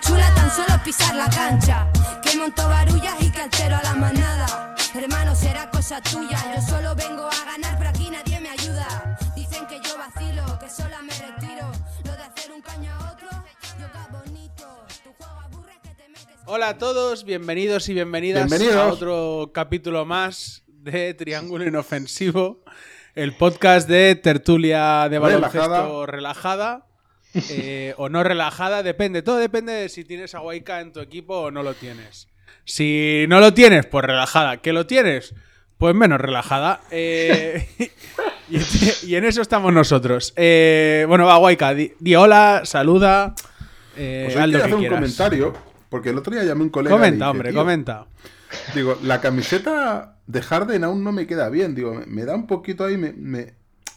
chula tan solo pisar la cancha. Que monto barullas y que altero a la manada. Hermano, será cosa tuya. Yo solo vengo a ganar, pero aquí nadie me ayuda. Dicen que yo vacilo, que sola me Hola a todos, bienvenidos y bienvenidas Bienvenidos. a otro capítulo más de Triángulo Inofensivo, el podcast de tertulia de baloncesto relajada, eh, o no relajada, depende, todo depende de si tienes a Waika en tu equipo o no lo tienes. Si no lo tienes, pues relajada. ¿Que lo tienes? Pues menos relajada. Eh, y, y en eso estamos nosotros. Eh, bueno, va, Waika, di, di hola, saluda. eh, Pues hoy quiero hacer un comentario, porque el otro día llamé a un colega. Comenta, dije, hombre, "Tío, comenta. Digo, la camiseta de Harden aún no me queda bien. Digo, me, me da un poquito ahí, me, me-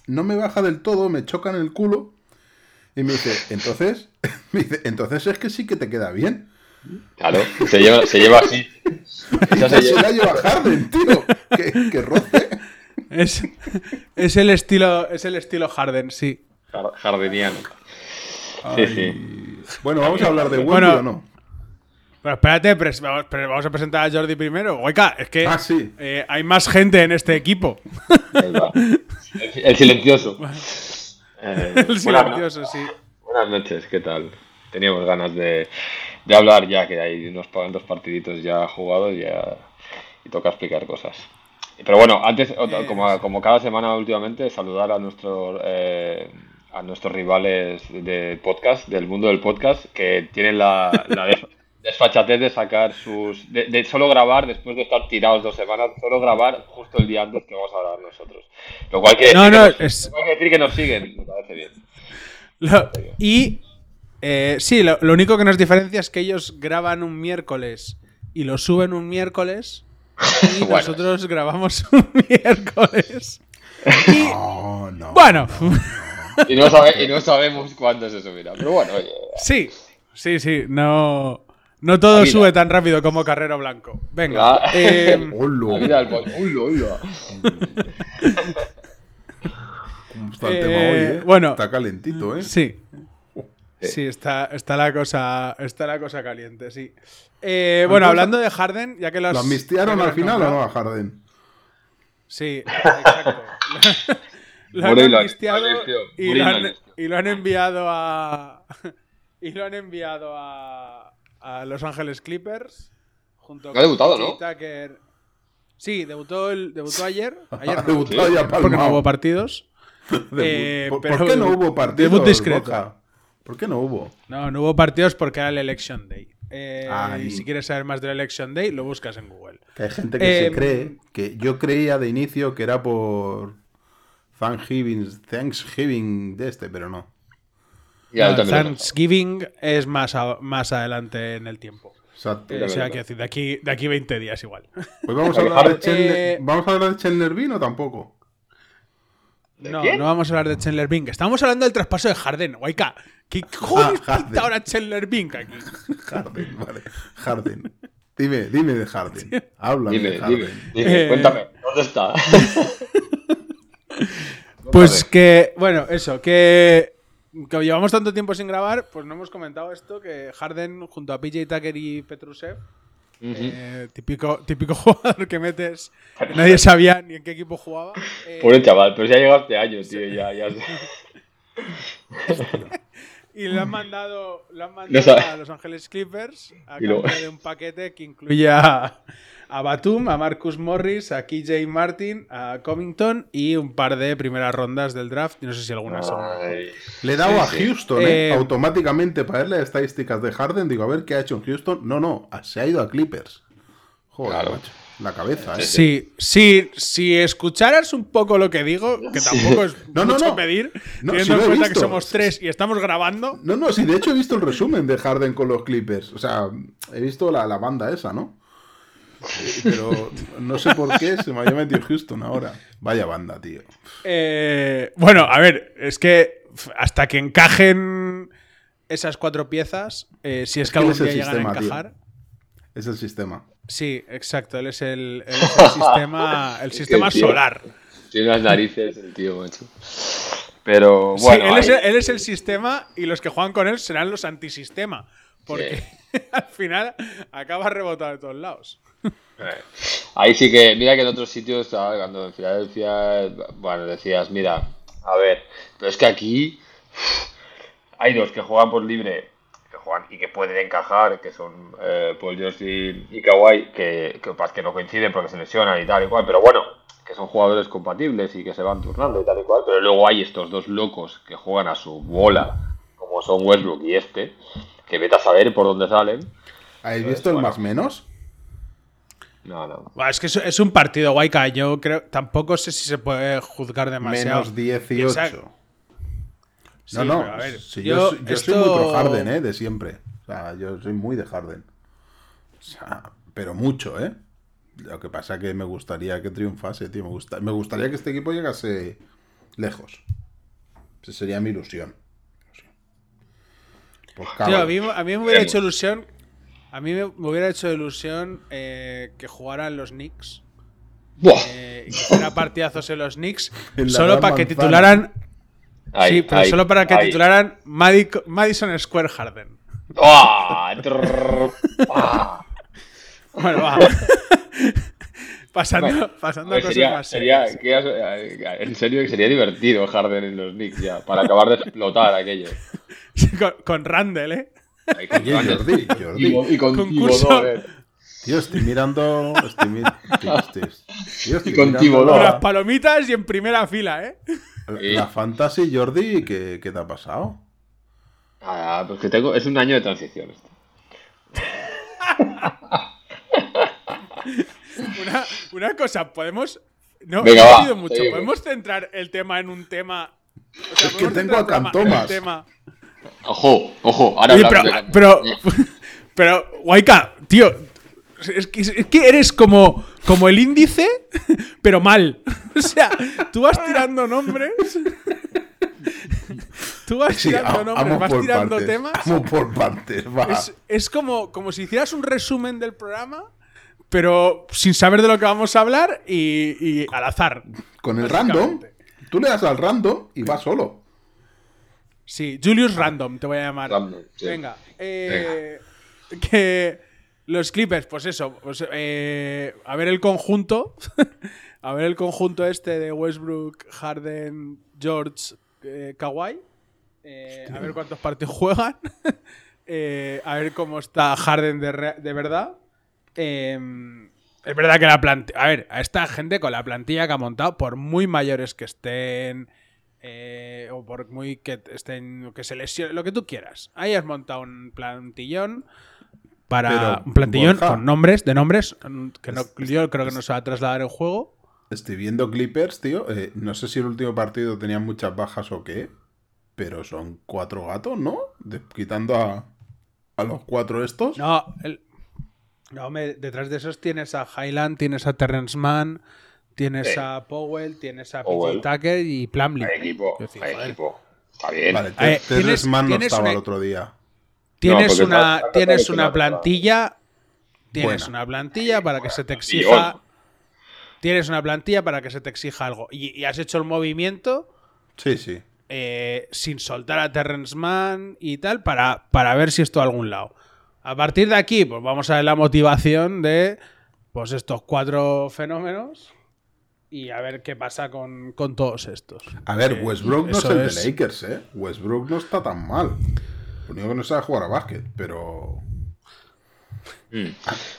no me baja del todo, me choca en el culo. Y me dice, entonces, me dice, entonces es que sí que te queda bien. Claro, se lleva, se lleva así. Se lleva- la lleva Harden, tío. Que, que roce. Es, es el estilo, es el estilo Harden, sí. Jar- Jardiniano. Sí, sí. Bueno, vamos a hablar de Wemby Bueno. o no. Pero espérate, vamos, pero vamos a presentar a Jordi primero. Oiga, es que Ah, sí. eh, hay más gente en este equipo. El, el silencioso. Eh, El buenas- silencioso, sí. Buenas noches, ¿qué tal? Teníamos ganas de, de hablar ya, que hay unos cuantos partiditos ya jugados ya, y toca explicar cosas. Pero bueno, antes, como, como cada semana últimamente, saludar a, nuestros eh, a nuestros rivales de podcast, del mundo del podcast, que tienen la, desfachatez de sacar sus... De, de solo grabar, después de estar tirados dos semanas, solo grabar justo el día antes que vamos a grabar nosotros. Lo cual quiere No, decir, no, que, nos, es- lo cual quiere decir que nos siguen, me parece bien. Lo- y eh, sí, lo, lo único que nos diferencia es que ellos graban un miércoles y lo suben un miércoles y Bueno. nosotros grabamos un miércoles. Y, No, no. bueno, Y no, sabe- y no sabemos cuándo se subirá. Pero bueno, oye. sí, sí, sí, no, no todo sube tan rápido como Carrero Blanco. Venga. La- eh. ¿Cómo está el Eh, tema hoy, eh? bueno. Está calentito, ¿eh? Sí. Sí, está, está la cosa. Está la cosa caliente, sí. Eh, bueno, hablando de Harden, ya que los. ¿Lo amnistiaron al final o no a Harden? Sí, exacto. lo han amnistiado y lo han enviado a. y lo han enviado a. a Los Ángeles Clippers. Junto ha debutado, ¿no? Tucker. Sí, debutó, el, debutó ayer. Ayer no, Debutó ya porque no hubo partidos. Eh, ¿Por, pero por qué no hubo partidos? debut discreto. Borja? ¿Por qué no hubo? No, no hubo partidos porque era el Election Day. Eh, y si quieres saber más del Election Day, lo buscas en Google. Que hay gente que Eh, se cree que yo creía de inicio que era por Thanksgiving, Thanksgiving de este, pero no. Ya, No, también Thanksgiving es más, a- más adelante en el tiempo. Exacto. Eh, o sea, quiero decir, de aquí, de aquí 20 días igual. Pues vamos a hablar de Chandler, Eh, ¿vamos a hablar de Chandler Bean o tampoco. No, quién? no vamos a hablar de Chandler Bing. Estamos hablando del traspaso de Harden. Guayca, ¿qué cojones Harden. pinta ahora Chandler Bing aquí? Harden, vale. Harden. Dime, dime de Harden. Háblame Dime, de Harden. dime, dime, Eh, cuéntame, ¿dónde está? Pues que, bueno, eso, que, que llevamos tanto tiempo sin grabar, pues no hemos comentado esto, que Harden junto a PJ Tucker y Petrusev, eh, típico, típico jugador que metes, que nadie sabía ni en qué equipo jugaba. eh, Pobre chaval, pero si ha llegado este año, tío, ya, ya. y le han mandado, le han mandado a Los Ángeles Clippers a cambio de un paquete que incluye a, a Batum, a Marcus Morris, a KJ Martin, a Covington y un par de primeras rondas del draft, y no sé si alguna. Ay, Le he dado Sí, a sí. Houston, ¿eh? Eh, automáticamente para ver las estadísticas de Harden. Digo, a ver qué ha hecho en Houston. No, no, se ha ido a Clippers. Joder, Claro. macho. La cabeza, ¿eh? Sí, sí, si escucharas un poco lo que digo, que tampoco es No, mucho no. pedir, No, teniendo si en cuenta que somos tres y estamos grabando. No, no, sí, de hecho he visto el resumen de Harden con los Clippers. O sea, he visto la, la banda esa, ¿no? Pero no sé por qué se me había metido Houston ahora. Vaya banda, tío. Eh, bueno, a ver, es que hasta que encajen esas cuatro piezas, eh, si es, que que algún día llegan a sistema, tío. encajar. Es el sistema. Sí, exacto. Él es el, él es el sistema, el sistema solar. Tiene unas narices el tío, macho. Pero Sí, bueno. él, es, ahí- el- él es el sistema y los que juegan con él serán los antisistema. Porque al final acaba rebotado de todos lados. Ahí sí que, mira que en otros sitios, ¿sabes? cuando en Filadelfia, bueno, decías, mira, a ver, pero es que aquí hay dos que juegan por libre que juegan y que pueden encajar, que son eh, Paul George y, y Kawhi, que, que, pas- que no coinciden porque se lesionan y tal y cual, pero bueno, que son jugadores compatibles y que se van turnando y tal y cual, pero luego hay estos dos locos que juegan a su bola, como son Westbrook y este, que vete a saber por dónde salen. ¿Habéis visto el más menos? No, no. Es que es, un partido guayca. Yo creo. Tampoco sé si se puede juzgar demasiado. Menos 18. Piensa- Sí, no, no. pero a ver, si yo, yo, soy- muy pro Harden, ¿eh? De siempre. O sea, yo soy muy de Harden. O sea, pero mucho, ¿eh? Lo que pasa que me gustaría que triunfase, tío. Me, gusta, me gustaría que este equipo llegase lejos. Esa sería mi ilusión. Pues, Tío, a mí, a mí me hubiera hecho ilusión. A mí me, me hubiera hecho ilusión eh, que jugaran los Knicks. Buah. eh, y que fuera partidazos en los Knicks. En solo para que titularan. Ahí, sí, pero ahí, solo para que ahí. titularan Madi- Madison Square Harden. ¡Ah! Trrr. ¡Ah! Bueno, va. pasando, Bueno, pasando a ver, cosas sería, más sería- serias. que has- en serio que sería divertido Harden en los Knicks ya, para acabar de explotar aquello. con, con Randall, ¿eh? Ahí con Oye. Jordi, Y, Jordi. Y con eh. Tío, estoy mirando. Estoy, mi- tío, estoy- tío, estoy Y con mirando las palomitas y en primera fila, ¿eh? La Fantasy, Jordi, ¿qué, qué te ha pasado? Ah, pues que tengo, es un año de transición esto. Una, una cosa, podemos. No, Venga, he va, mucho. seguimos. ¿Podemos centrar el tema en un tema? O sea, Es que ¿podemos tengo a Cantomas. Ojo, ojo, ahora Oye, pero, de- pero, pero, Waika, tío, es que, es que eres como, como el índice, pero mal. O sea, tú vas tirando nombres. Tú vas Sí, tirando a- nombres, vas tirando partes. temas. Vamos por partes, va. Es, es como, como si hicieras un resumen del programa, pero sin saber de lo que vamos a hablar y, y al azar. Con el random, tú le das al random y va solo. Sí, Julius Random te voy a llamar. Random, sí. Venga, eh, que los Clippers, pues eso, pues, eh, a ver el conjunto, a ver el conjunto este de Westbrook, Harden, George, eh, Kawhi, eh, a ver cuántos partidos juegan, a ver cómo está Harden de, de verdad. Eh, es verdad que la plantilla. A ver, a esta gente con la plantilla que ha montado, por muy mayores que estén, eh, o por muy que estén, que se lesionen, lo que tú quieras. Ahí has montado un plantillón para. Pero, un plantillón Borja. con nombres, de nombres, que no, yo creo que no se va a trasladar en juego. Estoy viendo Clippers, tío. eh, no sé si el último partido tenía muchas bajas o qué. Pero son cuatro gatos, ¿no? De- quitando a, a los cuatro estos. No, el- no, hombre, detrás de esos tienes a Highland, tienes a Terrence Mann, tienes Sí. a Powell, tienes a Powell. PJ Tucker y Plumlee. Hay equipo, Quiero decir, hay joder. equipo. Está bien. Vale, Eh, tienes- Mann no tienes estaba una- el otro día. Tienes una, está- está tienes una plantilla. Tienes Buena. una plantilla para que se te exija. Tienes una plantilla para que se te exija algo. Y, y has hecho el movimiento Sí, sí. eh, sin soltar a Terrence Mann y tal para, para ver si esto a algún lado. A partir de aquí, pues vamos a ver la motivación de pues estos cuatro fenómenos y a ver qué pasa con, con todos estos. A ver, Eh, Westbrook no es el es- de Lakers, ¿eh? Westbrook no está tan mal. Lo único que no sabe jugar a básquet, pero. Mm.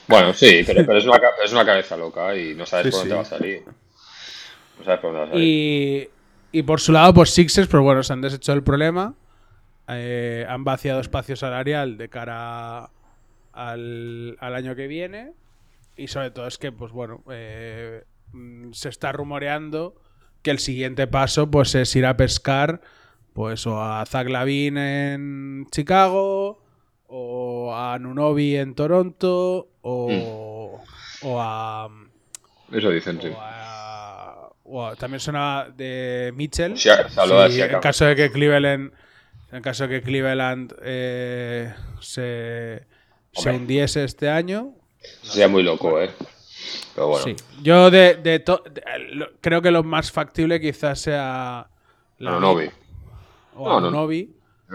Bueno, sí, pero, pero es, una, es una cabeza loca y no sabes Sí, por dónde sí. va a salir. No sabes por dónde va a salir. Y, y por su lado, pues Sixers, pues bueno, se han deshecho del problema. Eh, han vaciado espacio salarial de cara al, al año que viene. Y sobre todo es que, pues bueno, eh, se está rumoreando que el siguiente paso pues es ir a pescar pues o a Zach Lavine en Chicago o a Nunobi en Toronto o, o a Eso dicen, sí. o a- o a- también suena de Mitchell. Sí, Sí, en caso de que Cleveland, en caso de que Cleveland eh, se, se hundiese este año, Sería muy loco, ¿eh? Pero bueno. Sí. Yo de, de to- de- lo- creo que lo más factible quizás sea la Anunobi. o No, no, no. Anunobi.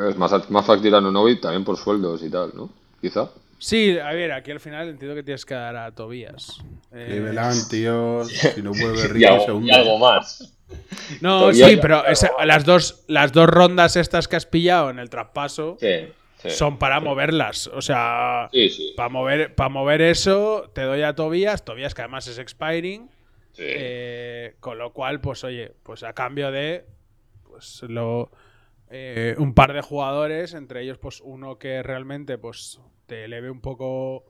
Es más, más factible a Nunovi también por sueldos y tal, ¿no? Quizá. Sí, a ver, aquí al final entiendo que tienes que dar a Tobías. Eh, tío. Si no vuelve Y Rico, se algo, hunde. y algo más. no, sí, pero esa- las, dos, las dos rondas estas que has pillado en el traspaso Sí, sí. son para moverlas. O sea, Sí, para mover, para mover eso, te doy a Tobías. Tobías que además es expiring. Eh, con lo cual, pues oye, pues a cambio de pues lo eh, un par de jugadores, entre ellos pues uno que realmente pues te eleve un poco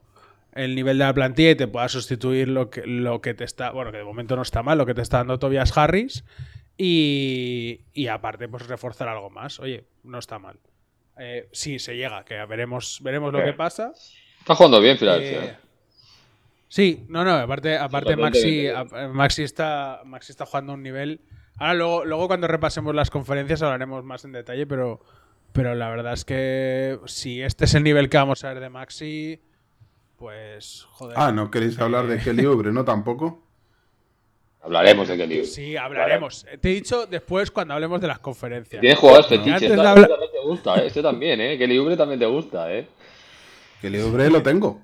el nivel de la plantilla y te pueda sustituir lo que, lo que te está, bueno, que de momento no está mal, lo que te está dando Tobias Harris y, y aparte pues reforzar algo más. Oye, no está mal. Eh, sí, se llega, que veremos, veremos lo que pasa. Está jugando bien, Filadelfia. Eh, sí, no, no, aparte, aparte Maxi, Maxi, está, Maxi está jugando a un nivel. Ahora luego, luego cuando repasemos las conferencias hablaremos más en detalle, pero, pero la verdad es que si este es el nivel que vamos a ver de Maxi, pues joder. Ah, ¿no queréis hablar de Kelly Oubre? ¿No tampoco? Hablaremos de Kelly. Sí, hablaremos. Te he dicho después cuando hablemos de las conferencias. Tienes jugadores fetiches. antes Este, este gusta, ¿eh? Este también, ¿eh? Kelly Oubre también te gusta, ¿eh? Kelly Oubre lo tengo.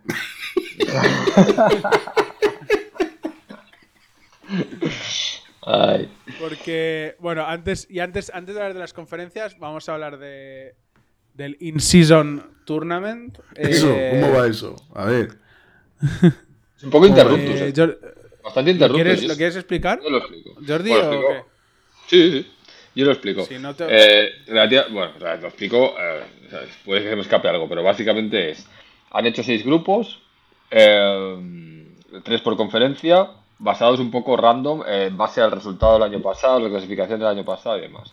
Ay. Porque, bueno, antes, y antes, antes de hablar de las conferencias, vamos a hablar de, del In-Season Tournament. Eso, Eh, ¿cómo va eso? A ver. Es un poco interruptus, eh, ¿eh? Jor- Bastante ¿lo, interruptus. quieres, ¿Lo quieres explicar? Yo lo explico. Jordi Bueno, o explico. qué? Sí, sí. Yo lo explico. Si no te- Eh, relativa- bueno, lo explico. eh, puede que se me escape algo, pero básicamente es: han hecho seis grupos, eh, tres por conferencia, basados un poco random eh, en base al resultado del año pasado, la clasificación del año pasado y demás.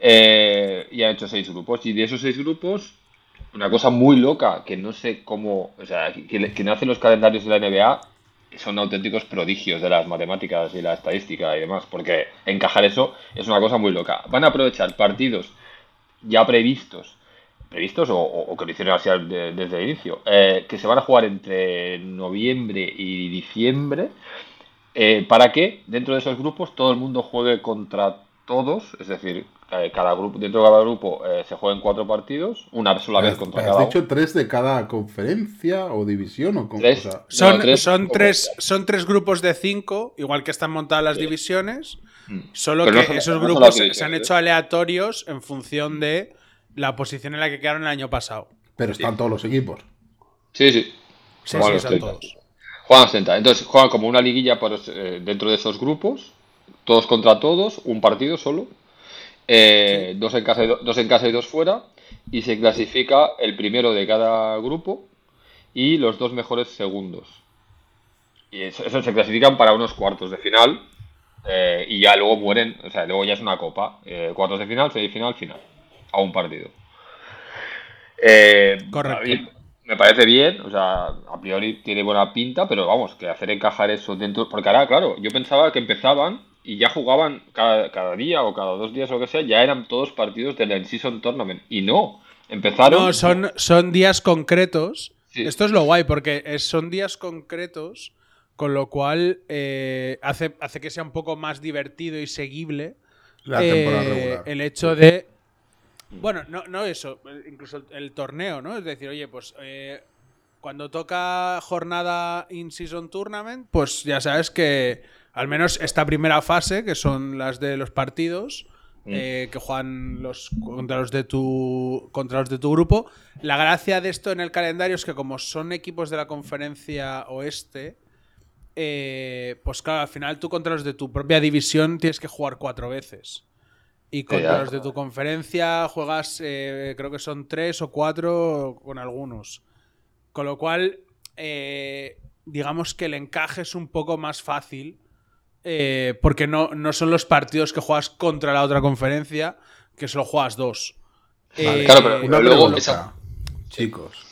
Y han hecho seis grupos. Y de esos seis grupos, una cosa muy loca que no sé cómo. O sea, que, que hacen los calendarios de la NBA son auténticos prodigios de las matemáticas y la estadística y demás, porque encajar eso es una cosa muy loca. Van a aprovechar partidos ya previstos, previstos o, o- que lo hicieron así desde el inicio, eh, que se van a jugar entre noviembre y diciembre, eh, para que dentro de esos grupos todo el mundo juegue contra todos, es decir, cada grupo, dentro de cada grupo eh, se jueguen cuatro partidos, una sola vez ¿Has, contra has cada uno. dicho tres de cada conferencia o división? O con, Tres. o sea, Son, No, tres- son, tres, son tres grupos de cinco, igual que están montadas las divisiones, Mm. solo Pero no que son- esos no grupos se, han ¿eh? hecho aleatorios en función de la posición en la que quedaron el año pasado. pero están todos los equipos. Sí, sí. Sí, Juegan sí, los son 30. todos. Juegan 60. Entonces juegan como una liguilla por, eh, dentro de esos grupos, todos contra todos, un partido solo, eh, dos, en casa y do- dos en casa y dos fuera, y se clasifica el primero de cada grupo y los dos mejores segundos. Y eso, eso se clasifican para unos cuartos de final eh, y ya luego mueren, o sea, luego ya es una copa, eh, cuartos de final, semifinal, final, a un partido. Eh, Correcto. me parece bien, o sea, a priori tiene buena pinta, pero vamos, que hacer encajar eso dentro. Porque ahora, claro, yo pensaba que empezaban y ya jugaban cada, cada día o cada dos días o lo que sea, ya eran todos partidos del In-Season Tournament. Y no, empezaron. No, son, son días concretos. Sí. Esto es lo guay, porque es- son días concretos, con lo cual eh, hace, hace que sea un poco más divertido y seguible La eh, temporada regular. el hecho de. Bueno, no, no eso, incluso el torneo, ¿no? Es decir, oye, pues eh, cuando toca jornada in-season tournament, pues ya sabes que al menos esta primera fase, que son las de los partidos, eh, que juegan los contra los de tu contra los de tu grupo. La gracia de esto en el calendario es que como son equipos de la conferencia oeste, eh, pues claro, al final tú contra los de tu propia división tienes que jugar cuatro veces. Y contra los de tu conferencia juegas, eh, creo que son tres o cuatro con algunos. Con lo cual, digamos que el encaje es un poco más fácil. Eh, porque no, no son los partidos que juegas contra la otra conferencia, que solo juegas dos. Vale. Eh, Claro, pero Una luego esa- chicos.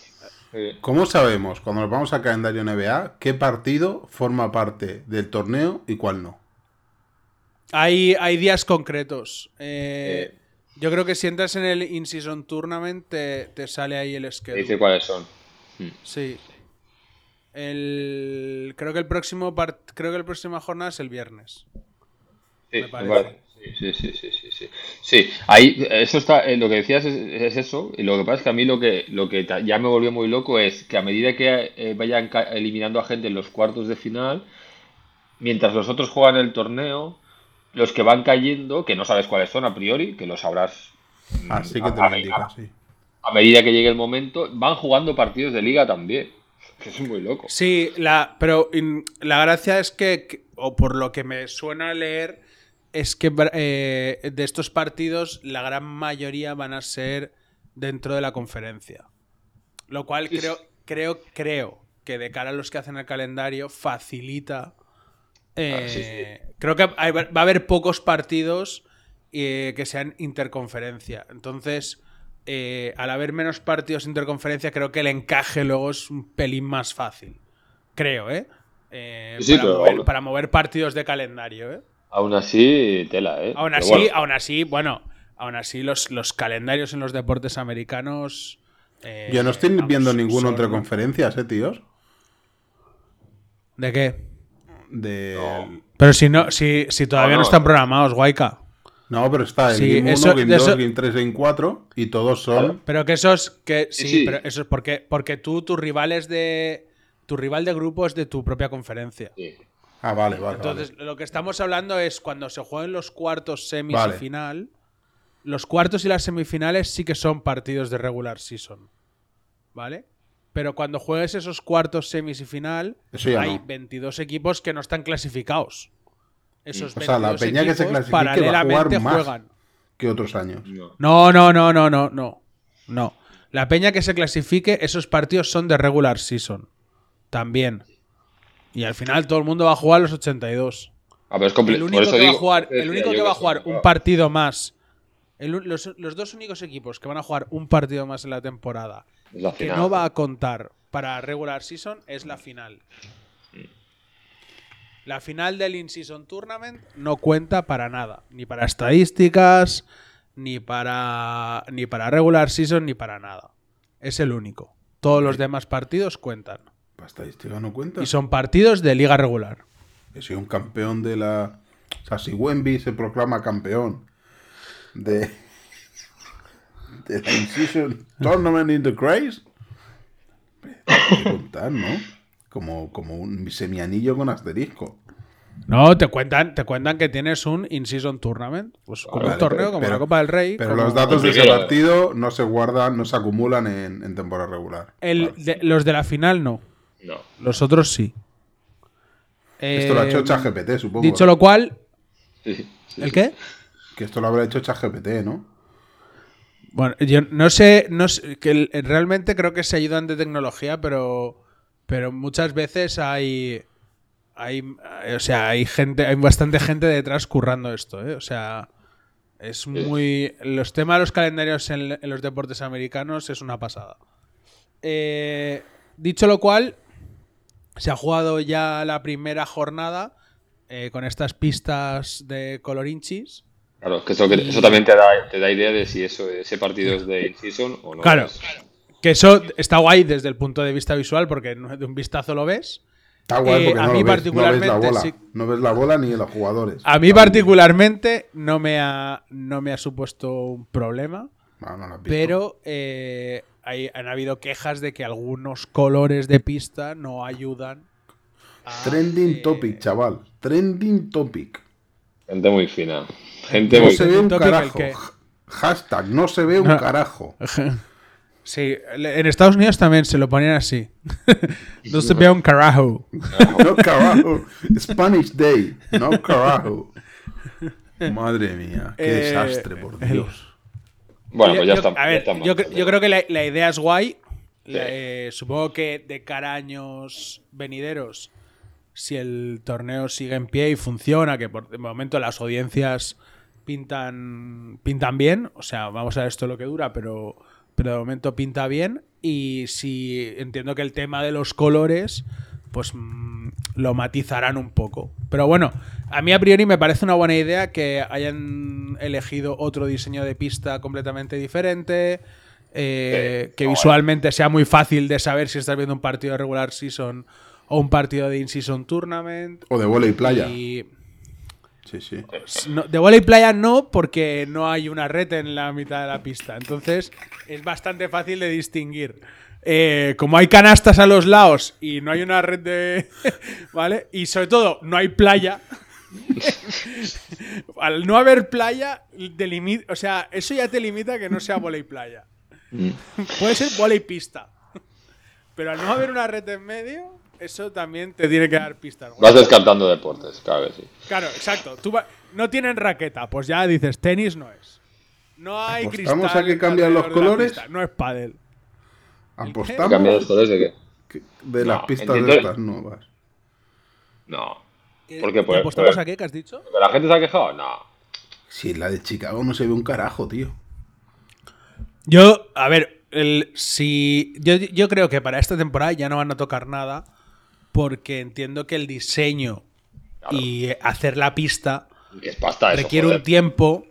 Eh, ¿Cómo sabemos, cuando nos vamos al calendario NBA, qué partido forma parte del torneo y cuál no? Hay, hay días concretos. Eh, Yo creo que si entras en el In-Season Tournament te, te sale ahí el schedule. dice cuáles son. Sí. El, creo que el próximo creo que el próxima jornada es el viernes. Sí, Sí, sí, sí, sí, sí. Sí, ahí, eso está, eh, lo que decías es, eso, y lo que pasa es que a mí lo que, lo que ya me volvió muy loco es que a medida que eh, vayan eliminando a gente en los cuartos de final, mientras los otros juegan el torneo, los que van cayendo, que no sabes cuáles son a priori, que lo sabrás. Así que te a, lo sí. A medida que llegue el momento, van jugando partidos de liga también. Que es muy loco. Sí, la, pero la gracia es que, o por lo que me suena leer, es que eh, de estos partidos la gran mayoría van a ser dentro de la conferencia. Lo cual creo, creo, creo que de cara a los que hacen el calendario facilita. Eh, ah, creo que va a haber pocos partidos eh, que sean interconferencia. Entonces, al haber menos partidos interconferencia, creo que el encaje luego es un pelín más fácil. Creo, ¿eh? para, para mover partidos de calendario, ¿eh? Aún así, tela, ¿eh? Aún así, bueno. aún así, bueno, aún así los, los calendarios en los deportes americanos... Eh, Yo no estoy viendo ninguna otra conferencias, ¿eh, tíos? ¿De qué? De... Pero si no, si, si todavía no, están programados, Guayca. No, pero está en Game 1, Game 2, Game 3, Game 4 y todos son. Pero que esos. Que, sí, pero eso es porque, porque tú, tus rivales de. Tu rival de grupo es de tu propia conferencia. Sí. Ah, vale, vale. Entonces, lo que estamos hablando es cuando se jueguen los cuartos, semis y final. Los cuartos y las semifinales sí que son partidos de regular season. ¿Vale? Pero cuando juegues esos cuartos, semis y final, hay 22 equipos que no están clasificados. Esos o sea, la peña que se clasifique paralelamente va a jugar más que otros años. No, no, no, no, no, no. No. La peña que se clasifique, esos partidos son de regular season. También. Y al final todo el mundo va a jugar los 82. A ver, es el único que va a jugar, el único que va a jugar un partido más. los, dos únicos equipos que van a jugar un partido más en la temporada que no va a contar para regular season es la final. La final del In-Season Tournament no cuenta para nada. Ni para estadísticas, ni para, ni para regular season, ni para nada. Es el único. Todos los demás partidos cuentan. ¿Para estadística no cuenta? Y son partidos de liga regular. Que soy un campeón de la. O sea, si Wemby se proclama campeón de. de la Incision Tournament in the Grace. contar, ¿no? Como, como un semianillo con asterisco. No, te cuentan, te cuentan que tienes un in-season tournament. Pues como un torneo, como la Copa del Rey. Pero los datos de ese partido no se guardan, no se acumulan en, temporada regular. los de la final no. No. Los otros sí. Esto lo ha hecho eh, ChatGPT, supongo. Dicho lo cual. ¿El qué? Que esto lo habrá hecho ChatGPT, ¿no? Bueno, yo no sé, no que realmente creo que se ayudan de tecnología, pero, pero muchas veces hay, hay, o sea, hay gente, hay bastante gente detrás currando esto, ¿eh? O sea, es muy, los temas de los calendarios en, en los deportes americanos es una pasada. Eh, dicho lo cual, se ha jugado ya la primera jornada eh, con estas pistas de colorinchis. Claro, que eso, también te da, idea de si eso, ese partido es de in-season o no. Claro, que eso está guay desde el punto de vista visual porque de un vistazo lo ves. Está guay porque eh, a mí particularmente, no ves, la bola, no ves la bola ni los jugadores. A mí particularmente no me ha, no me ha supuesto un problema. Ah, pero eh, han habido quejas de que algunos colores de pista no ayudan. Trending eh, topic, chaval. Trending topic. Gente muy fina. Gente no se ve un carajo. Hashtag, no se ve un carajo. Sí, en Estados Unidos también se lo ponían así. no se ve un carajo. No carajo. Spanish Day. No carajo. Madre mía, qué eh, desastre, por Dios. Bueno, pues ya está. A ver, yo, creo que la, idea es guay. Eh, supongo que de cara a años venideros, si el torneo sigue en pie y funciona, que por de momento las audiencias pintan, pintan bien, o sea, vamos a ver esto lo que dura, pero, pero de momento pinta bien. Y si entiendo que el tema de los colores, pues mm, lo matizarán un poco. Pero bueno, a mí a priori me parece una buena idea que hayan elegido otro diseño de pista completamente diferente. Eh, que visualmente sea muy fácil de saber si estás viendo un partido de regular season o un partido de in-season tournament. O de volei playa. Y Sí, sí. no- de volei playa no, porque no hay una red en la mitad de la pista. Entonces es bastante fácil de distinguir. Eh, como hay canastas a los lados y no hay una red de. ¿Vale? Y sobre todo, no hay playa. Al no haber playa, delimi- o sea, eso ya te limita a que no sea volei playa. Puede ser volei pista. Pero al no haber una red en medio, eso también te tiene que dar pistas. Vas descartando deportes, claro que sí. Claro, exacto. Tú va- no tienen raqueta, pues ya dices, tenis no es. No hay ¿Apostamos cristal a que cambian los colores? No es pádel. Apostamos ¿Cambia los colores de qué? de las No, pistas de estas nuevas. No. ¿Por qué? Pues, ¿Apostamos pues- a qué? ¿Qué has dicho? ¿Que ¿La gente se ha quejado? No. Si la de Chicago no se ve un carajo, tío. Yo, a ver, el, si yo, yo creo que para esta temporada ya no van a tocar nada porque entiendo que el diseño y hacer la pista Que es pasta eso, requiere joder. un tiempo,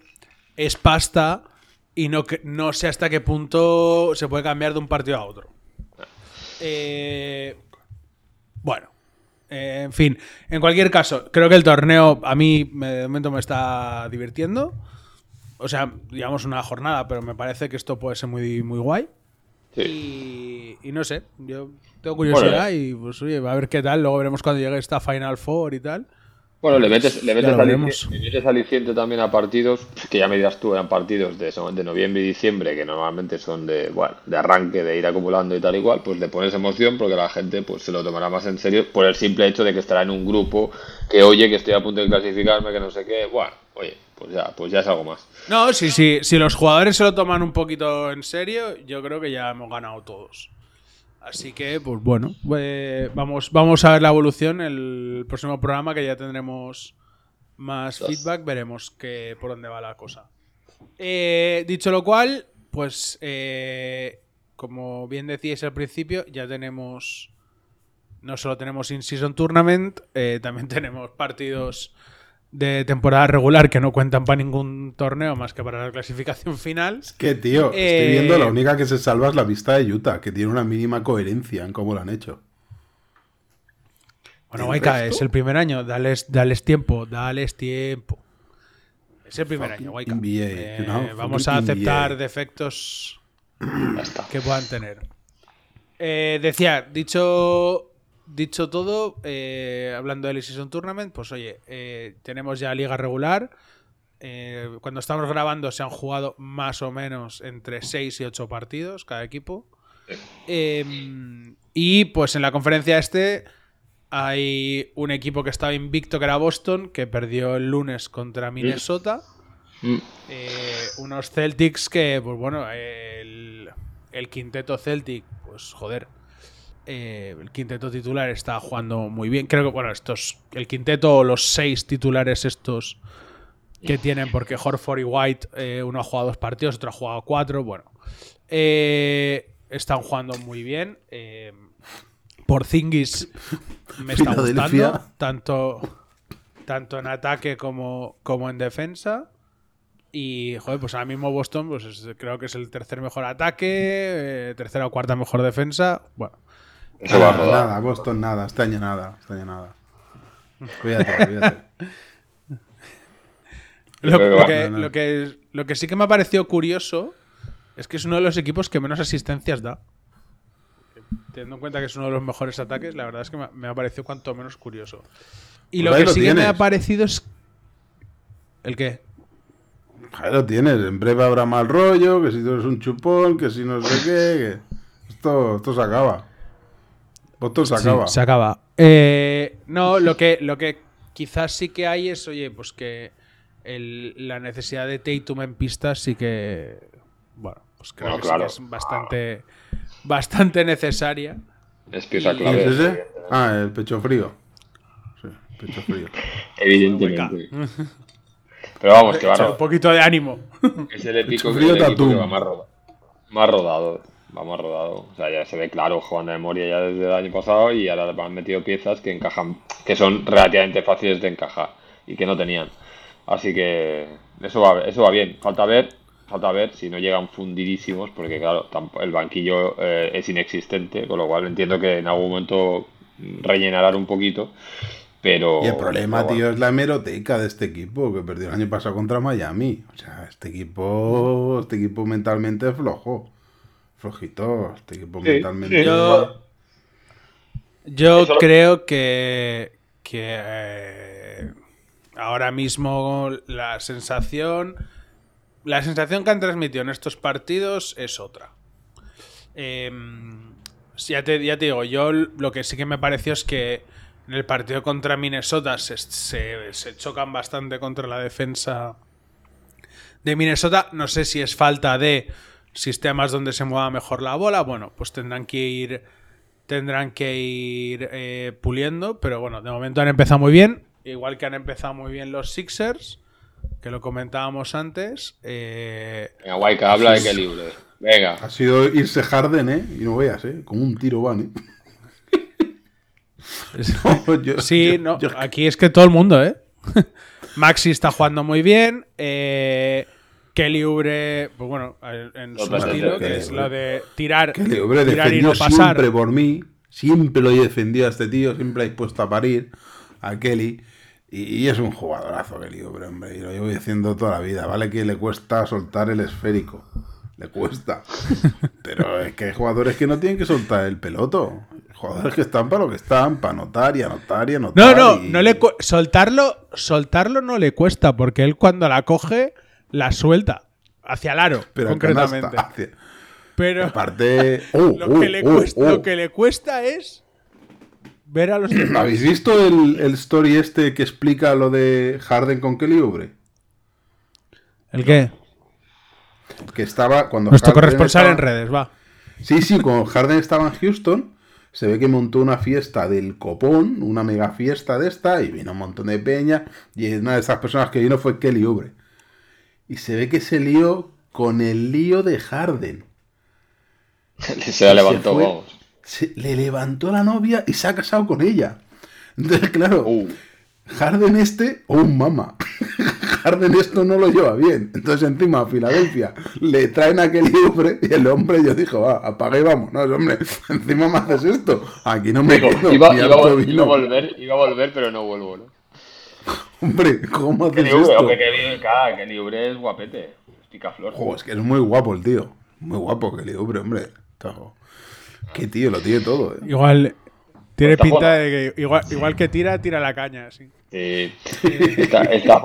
es pasta y no, no sé hasta qué punto se puede cambiar de un partido a otro. Eh, bueno, eh, en fin, en cualquier caso, creo que el torneo a mí de momento me está divirtiendo. O sea, digamos una jornada, pero me parece que esto puede ser muy, muy guay. Sí. Y, y no sé, yo tengo curiosidad Bueno, y pues oye, a ver qué tal. Luego veremos cuando llegue esta Final Four y tal. Bueno, le metes, le metes, aliciente, le metes aliciente también a partidos, que ya me dirás tú, eran partidos de, de noviembre y diciembre, que normalmente son de, bueno, de arranque, de ir acumulando y tal y cual, pues le pones emoción porque la gente pues se lo tomará más en serio por el simple hecho de que estará en un grupo, que oye, que estoy a punto de clasificarme, que no sé qué, bueno, oye, pues ya, pues ya es algo más. No, sí, sí. Si los jugadores se lo toman un poquito en serio, yo creo que ya hemos ganado todos. Así que, pues bueno, eh, vamos, vamos a ver la evolución. El próximo programa, que ya tendremos más Dos. feedback, veremos que, por dónde va la cosa. Eh, dicho lo cual, pues eh, como bien decíais al principio, ya tenemos. No solo tenemos In-Season Tournament, también tenemos partidos de temporada regular que no cuentan para ningún torneo más que para la clasificación final. Que tío, Eh, estoy viendo la única que se salva es la vista de Utah, que tiene una mínima coherencia en cómo lo han hecho. Bueno, ¿El Waika, es el primer año, dales, dales tiempo, dales tiempo. Es el primer Fucking año, Waika. NBA, Eh, you know, vamos a aceptar NBA. defectos que puedan tener. Eh, decía, dicho, dicho todo, eh, hablando del Season Tournament, pues oye, eh, tenemos ya liga regular. Eh, cuando estamos grabando se han jugado más o menos entre 6 y 8 partidos cada equipo. Eh, y pues en la conferencia este hay un equipo que estaba invicto que era Boston, que perdió el lunes contra Minnesota. Mm. Eh, unos Celtics que, pues bueno, el, el quinteto Celtic, pues joder, eh, el quinteto titular está jugando muy bien. Creo que, bueno, estos, el quinteto o los seis titulares estos que tienen, porque Horford y White, eh, uno ha jugado dos partidos, otro ha jugado cuatro, bueno, eh, están jugando muy bien. Eh, Porzingis me está gustando, tanto, tanto en ataque como, como en defensa. Y, joder, pues ahora mismo Boston pues es- creo que es el tercer mejor ataque, eh, tercera o cuarta mejor defensa. Bueno, Eso va a Nada, rodar. nada, Boston nada, este año nada, este año nada. Cuídate, cuídate. Lo, que lo que, lo que- lo que sí que me ha parecido curioso es que es uno de los equipos que menos asistencias da. Teniendo en cuenta que es uno de los mejores ataques, la verdad es que me ha, me ha parecido cuanto menos curioso. Y Pues lo que lo sí que me ha parecido es. ¿El qué? Ahí lo tienes, en breve habrá mal rollo, que si tú eres un chupón, que si no sé qué, que... Esto, esto se acaba. Esto se Sí, acaba. se acaba. Eh, no, lo que, lo que quizás sí que hay es, oye, pues que el- la necesidad de Tatum en pistas sí que. Bueno, pues creo Bueno, que claro. sí que es bastante, bastante necesaria. Es pieza Y- ¿Quién clave. es ese? Ah, el pecho frío. Sí, pecho frío. Evidentemente. Pero vamos, que va a un poquito de ánimo. Es el épico Pecho frío el equipo que va más rodado. Más rodado. Va más rodado. O sea, ya se ve claro jugando de memoria ya desde el año pasado y ahora han metido piezas que encajan, que son relativamente fáciles de encajar y que no tenían. Así que eso va, eso va bien. Falta ver, falta ver si no llegan fundidísimos, porque claro, el banquillo eh, es inexistente, con lo cual entiendo que en algún momento rellenarán un poquito. Pero, y el problema, bueno. tío, es la hemeroteca de este equipo, que perdió el año pasado contra Miami. O sea, este equipo, este equipo mentalmente es flojo. Flojito, este equipo Sí, mentalmente. sí. Yo, yo lo- creo que, que eh, ahora mismo la sensación la sensación que han transmitido en estos partidos es otra. Eh, ya, te, ya te digo, yo lo que sí que me pareció es que en el partido contra Minnesota se, se- se chocan bastante contra la defensa de Minnesota. No sé si es falta de sistemas donde se mueva mejor la bola. Bueno, pues tendrán que ir tendrán que ir eh, puliendo, pero bueno, de momento han empezado muy bien, igual que han empezado muy bien los Sixers, que lo comentábamos antes. eh, Venga, Waika, habla de que libre. Venga. Ha sido irse Harden, ¿eh? Y no veas, ¿eh? Como un tiro van, ¿eh? Yo- sí, yo- no, yo- aquí es que todo el mundo, ¿eh? Maxi está jugando muy bien. eh, Kelly Oubre, pues bueno, en su estilo, que Kelly es lo de tirar, le hombre tirar y no pasar. siempre por mí. Siempre lo he defendido a este tío. Siempre he dispuesto a parir a Kelly. Y, es un jugadorazo, Kelly, hombre, hombre. Y lo llevo diciendo toda la vida. Vale que le cuesta soltar el esférico. Le cuesta. Pero es que hay jugadores que no tienen que soltar el peloto. Jugadores que están para lo que están, para anotar y anotar y No, anotar. no, y- no le cu- soltarlo, soltarlo no le cuesta, porque él cuando la coge, la suelta hacia el aro, Pero en concretamente. hacia- Pero Aparte. Oh, lo, oh, que le oh, cuesta, oh. lo que le cuesta es ver a los. ¿Habéis visto el, el story este que explica lo de Harden con Kelly Oubre? ¿El qué? Que estaba cuando Nuestro Harden corresponsal en redes, va. Sí, sí, cuando Harden estaba en Houston, se ve que montó una fiesta del copón, una mega fiesta de esta, y vino un montón de peña, y una de esas personas que vino fue Kelly Oubre. Y se ve que se lió con el lío de Harden. Se la levantó, fue- vamos. se- le levantó la novia y se ha casado con ella. Entonces, claro, Uh, Harden este, oh mama. Harden esto no lo lleva bien. Entonces encima a Filadelfia le traen a Kelly Oubre y el hombre yo dijo, va, apaga y vamos. No, hombre, encima me haces esto. Aquí no me digo, quedo. iba, iba, iba a volver, iba a volver, pero no vuelvo, ¿no? Hombre, ¿cómo haces Oubre, esto? Kelly, claro, Kelly Oubre es guapete. Es picaflor. Jo, es que es muy guapo el tío. Muy guapo Kelly Oubre, hombre. Tajo. Qué tío, lo tiene todo, eh. Igual tiene Está pinta de que igual, igual que tira, tira la caña, sí. Sí. Está, está,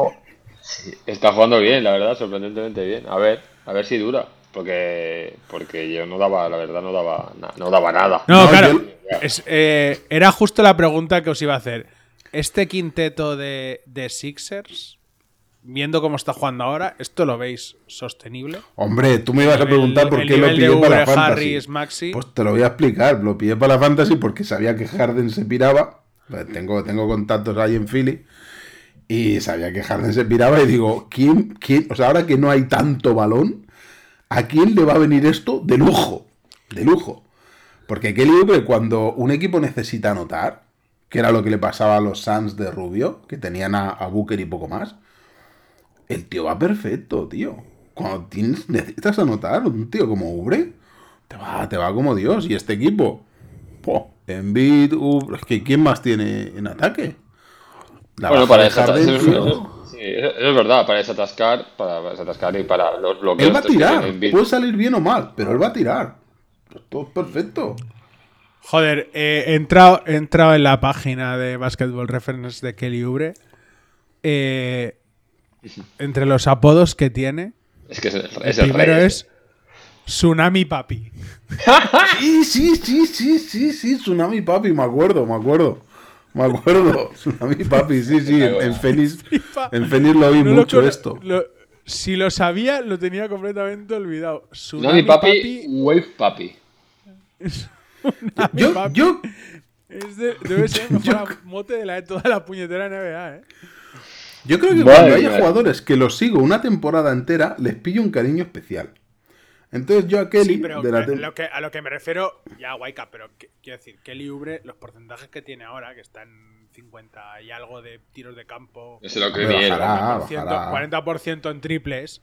está jugando bien, la verdad, sorprendentemente bien. A ver, a ver si dura. Porque, porque yo no daba, la verdad, no daba, na- no daba nada. No, No, claro. yo- es, eh, era justo la pregunta que os iba a hacer. Este quinteto de, de Sixers, viendo cómo está jugando ahora, ¿esto lo veis sostenible? Hombre, tú me ibas a El- preguntar por el qué lo pillé para la fantasy. Harris, Maxi. Pues te lo voy a explicar. Lo pillé para la fantasy porque sabía que Harden se piraba. Pues Tengo, tengo contactos ahí en Philly. Y sabía que Harden se piraba y digo, ¿quién, quién? O sea, ahora que no hay tanto balón, ¿a quién le va a venir esto de lujo? De lujo. Porque Kelly Oubre, cuando un equipo necesita anotar, que era lo que le pasaba a los Suns de Rubio, que tenían a, a Booker y poco más, el tío va perfecto, tío. Cuando tienes, necesitas anotar, un tío como Ubre, te va, te va como Dios. Y este equipo, po, Embiid, Ubre, es que ¿quién más tiene en ataque? La Bueno, para de eso, es, sí, eso- verdad, para desatascar, para desatascar y para los bloqueos. Él va a estos que tirar, puede salir bien o mal, pero él va a tirar. Todo es perfecto. Joder, eh, he, entrado, he entrado en la página de Basketball Reference de Kelly Oubre. Eh, entre los apodos que tiene, Es que es, el- el es el primero rey. es Tsunami Papi. Sí, sí, sí, sí, sí, sí, Tsunami Papi, me acuerdo, me acuerdo. Me acuerdo, Tsunami Papi, sí, sí, en, en Feliz lo vi No mucho esto. lo- si lo sabía, lo tenía completamente olvidado. Tsunami mi papi, Papi, Wave Papi. Yo, Papi yo, es de- debe ser el mejor mote de, la, de toda la puñetera NBA, ¿eh? yo creo que Madre cuando haya mía. jugadores que los sigo una temporada entera, les pillo un cariño especial. Entonces yo a Kelly, Sí, pero de la lo que, a lo que me refiero, ya Waika, pero que- quiero decir, Kelly Oubre, los porcentajes que tiene ahora, que está en 50 y algo de tiros de campo, Eso es lo que bajará. 40%, bajará. 40% en triples,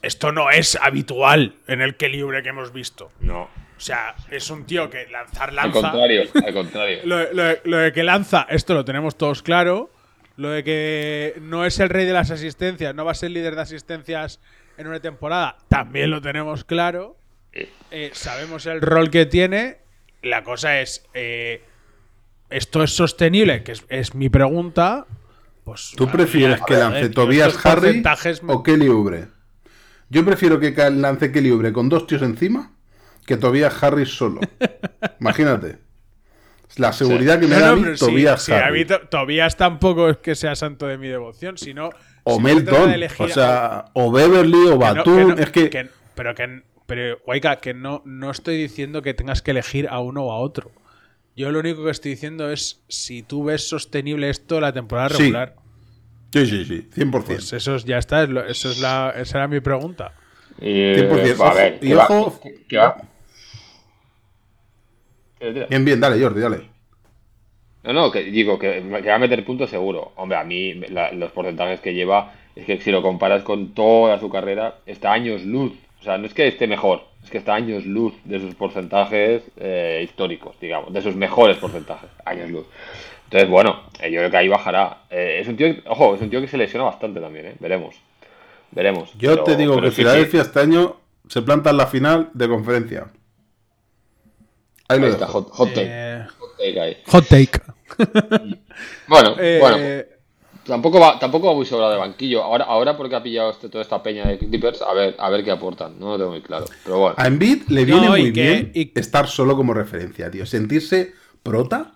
esto no es habitual en el Kelly Oubre que hemos visto. No. O sea, es un tío que lanzar lanza. Al contrario, al contrario. Lo, lo- lo de que lanza, esto lo tenemos todos claro. Lo de que no es el rey de las asistencias, no va a ser líder de asistencias en una temporada, también lo tenemos claro. Eh, sabemos el rol que tiene. La cosa es, eh, ¿esto es sostenible? Que es, es mi pregunta. Pues, ¿Tú prefieres que lance ver, Tobias Harry porcentajes o Kelly Oubre? Yo prefiero que lance Kelly Oubre con dos tíos encima que Tobias Harry solo. Imagínate. La seguridad que me No, da no, a mí pero sí, Tobias sí, a mí tampoco es que sea santo de mi devoción, sino. O si Melton, elegir o sea, o Beverly o Que no- Batum. que no- es que, que- pero que. Pero, que no, no estoy diciendo que tengas que elegir a uno o a otro. Yo lo único que estoy diciendo es si tú ves sostenible esto la temporada regular. Sí, sí, sí, 100%. Pues eso es- ya está, eso es la, esa era mi pregunta. Y, 100%. a ver, Ojo, ¿qué y va? ojo- ¿Qué- qué va? Bien, bien, dale, Jordi, dale. No, no, que digo que, que va a meter puntos seguro. Hombre, a mí la- los porcentajes que lleva es que si lo comparas con toda su carrera, está años luz. O sea, no es que esté mejor, es que está años luz de sus porcentajes eh, históricos, digamos, de sus mejores porcentajes, años luz. Entonces, bueno, eh, yo creo que ahí bajará. Eh, es un tío, ojo, es un tío que se lesiona bastante también, ¿eh? Veremos. Veremos. Yo Pero- te digo que sí, sí. Filadelfia este año se planta en la final de conferencia. Ahí lo Ahí está, hot, hot take. Eh, hot take ahí. hot take. Bueno, Eh, bueno, Tampoco va, tampoco va muy sobrado de banquillo. Ahora, ahora porque ha pillado este- toda esta peña de Clippers, a ver, a ver qué aportan. No lo tengo muy claro. Pero bueno. A Embiid le viene No, muy que- bien y- estar solo como referencia, tío. Sentirse prota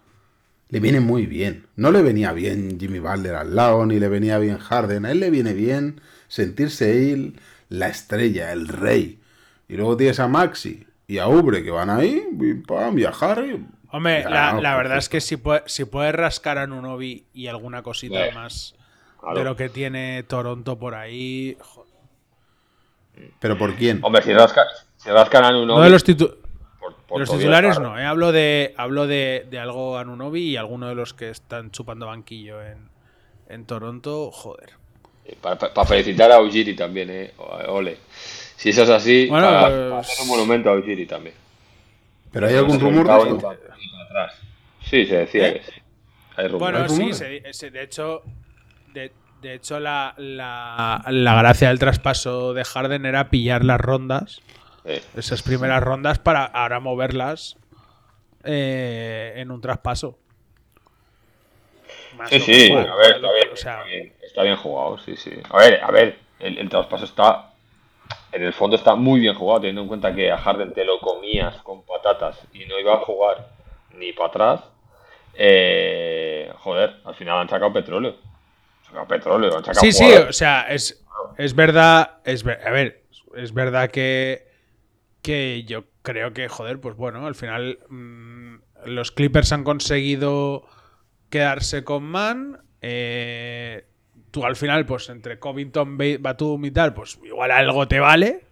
le viene muy bien. No le venía bien Jimmy Butler al lado, ni le venía bien Harden. A él le viene bien sentirse él la estrella, el rey. Y luego tienes a Maxi y a Ubre que van ahí, pim, pam, y a Harry. Hombre, Ya, la, no, la verdad es que si puede, si puedes rascar a Nunobi y alguna cosita Eh, más claro. de lo que tiene Toronto por ahí. joder. ¿Pero por quién? Hombre, si rascan, si rascan a uno. No de los, titu- por- de por los todo titulares no, eh. hablo de hablo de, de algo Anunobi y alguno de los que están chupando banquillo en, en Toronto, joder. Para felicitar a Ujiri también, eh. Ole. Si eso es así, Bueno, para, pues- para hacer un monumento a Ujiri también. ¿Pero hay algún rumor de y esto? para- y para atrás. Sí, se decía que sí. Hay rumores. Bueno, ¿Hay sí, se- se- de hecho, de, de hecho la, la, la gracia del traspaso de Harden era pillar las rondas, Sí. esas primeras rondas, para ahora moverlas eh, en un traspaso. Más Sí, sí, a ver, está bien, o sea, está bien, está bien jugado, sí, sí. A ver, a ver, el, el traspaso está, en el fondo está muy bien jugado, teniendo en cuenta que a Harden te lo comías con patatas y no iba a jugar ni para atrás. Eh, joder, al final han sacado petróleo. Han sacado petróleo, han sacado Sí, sí, o sea, es, es verdad, es a ver, es verdad que, que yo creo que, joder, pues bueno, al final mm, los Clippers han conseguido quedarse con Man. eh, tú al final, pues entre Covington, Ba- Batum y tal, pues igual algo te vale.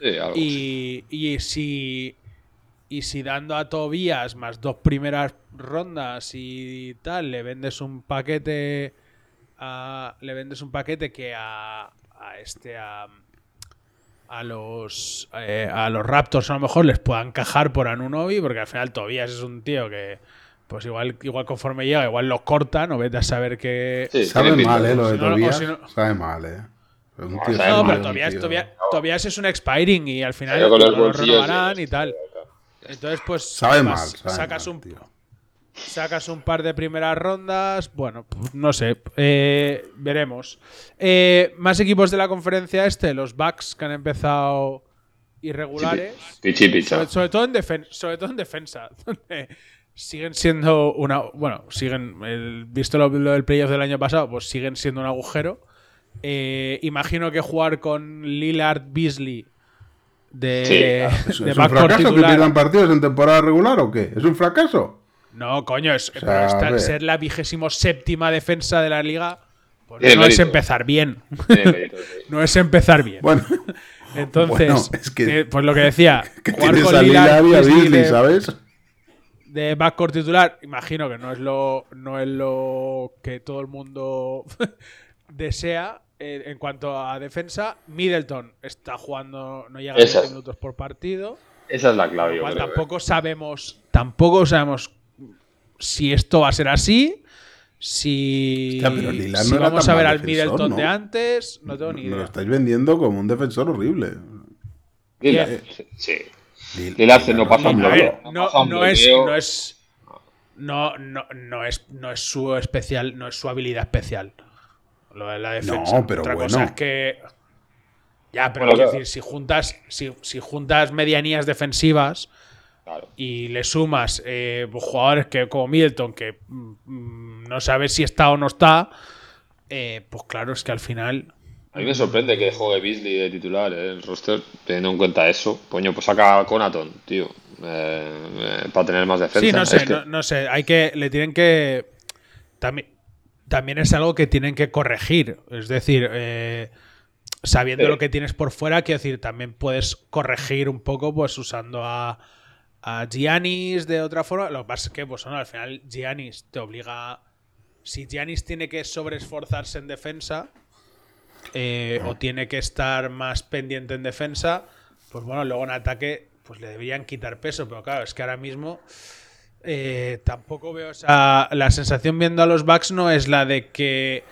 Sí, algo. Y, y si y si dando a Tobías más dos primeras rondas y tal, le vendes un paquete a, le vendes un paquete que a, a este a, a los eh, a los Raptors a lo mejor les pueda encajar por Anunobi, porque al final Tobías es un tío que pues igual igual conforme llega, igual lo cortan o vete a saber que Sí, Sabe mal, eh, lo de Si no, o Tobias. si no- Sabe mal, eh. Es un No, tío sabe no, mal, pero un Tobias, tío. Tobias, Tobias es un expiring y al final lo renovarán y tal. Entonces, pues Sabe mal, sabe sacas mal, un tío. sacas un par de primeras rondas. Bueno, pues, no sé. eh, veremos. Eh, más equipos de la conferencia este, los Bucks que han empezado irregulares. Pichi picha. Sobre, sobre todo en defen- sobre todo en defensa. Donde siguen siendo una. Bueno, siguen. el- visto lo, lo del playoff del año pasado, pues siguen siendo un agujero. Eh, imagino que jugar con Lillard Beasley de, Sí, de ¿Es, es un fracaso que pierdan partidos en temporada regular o qué? ¿Es un fracaso? No, coño, es, sea, pero a esta- ver. ser la vigésimo séptima defensa de la liga pues no es empezar bien. Tiene mérito, sí. no es empezar bien. Bueno, Entonces, bueno, es que- eh, pues lo que decía, que jugar tienes con a Lillard, Lillard y a Beasley Beasley, de- ¿sabes? De backcourt titular, imagino que no es lo, no es lo que todo el mundo desea. Eh, en cuanto a defensa, Middleton está jugando, no llega a Esa. 20 minutos por partido. Esa es la clave, yo Igual creo, ¿eh? tampoco sabemos, tampoco sabemos si esto va a ser así. Si, Hostia, pero si no vamos a ver al defensor, Middleton ¿no? de antes, no tengo ni Me lo idea. estáis vendiendo como un defensor horrible. Sí. Lil- se no pasa un bloqueo. no, es, bloqueo. no es. No, no, no es, no es su especial, no es su habilidad especial. Lo de la defensa. No, pero Otra bueno. cosa es que. Ya, pero Bueno, quiero claro. decir, si juntas, si, si juntas medianías defensivas Claro. y le sumas eh, jugadores que como Middleton, que mm, mm, no sabes si está o no está, eh, pues claro, es que al final. A mí me sorprende que juegue Beasley de titular, ¿eh? el roster, teniendo en cuenta eso. Coño, pues saca a Conaton, tío, eh, eh, para tener más defensa. Sí, no sé, Es que- no, no sé. Hay que. Le tienen que. También, también es algo que tienen que corregir. Es decir, eh, sabiendo Sí. lo que tienes por fuera, quiero decir, también puedes corregir un poco, pues usando a. A Giannis de otra forma. Lo que pasa es que, pues bueno, al final Giannis te obliga. Si Giannis tiene que sobreesforzarse en defensa. Eh, o tiene que estar más pendiente en defensa. Pues bueno, luego en ataque. Pues le deberían quitar peso. Pero claro, es que ahora mismo. Eh, tampoco veo esa. La sensación viendo a los Bucks no es la de que.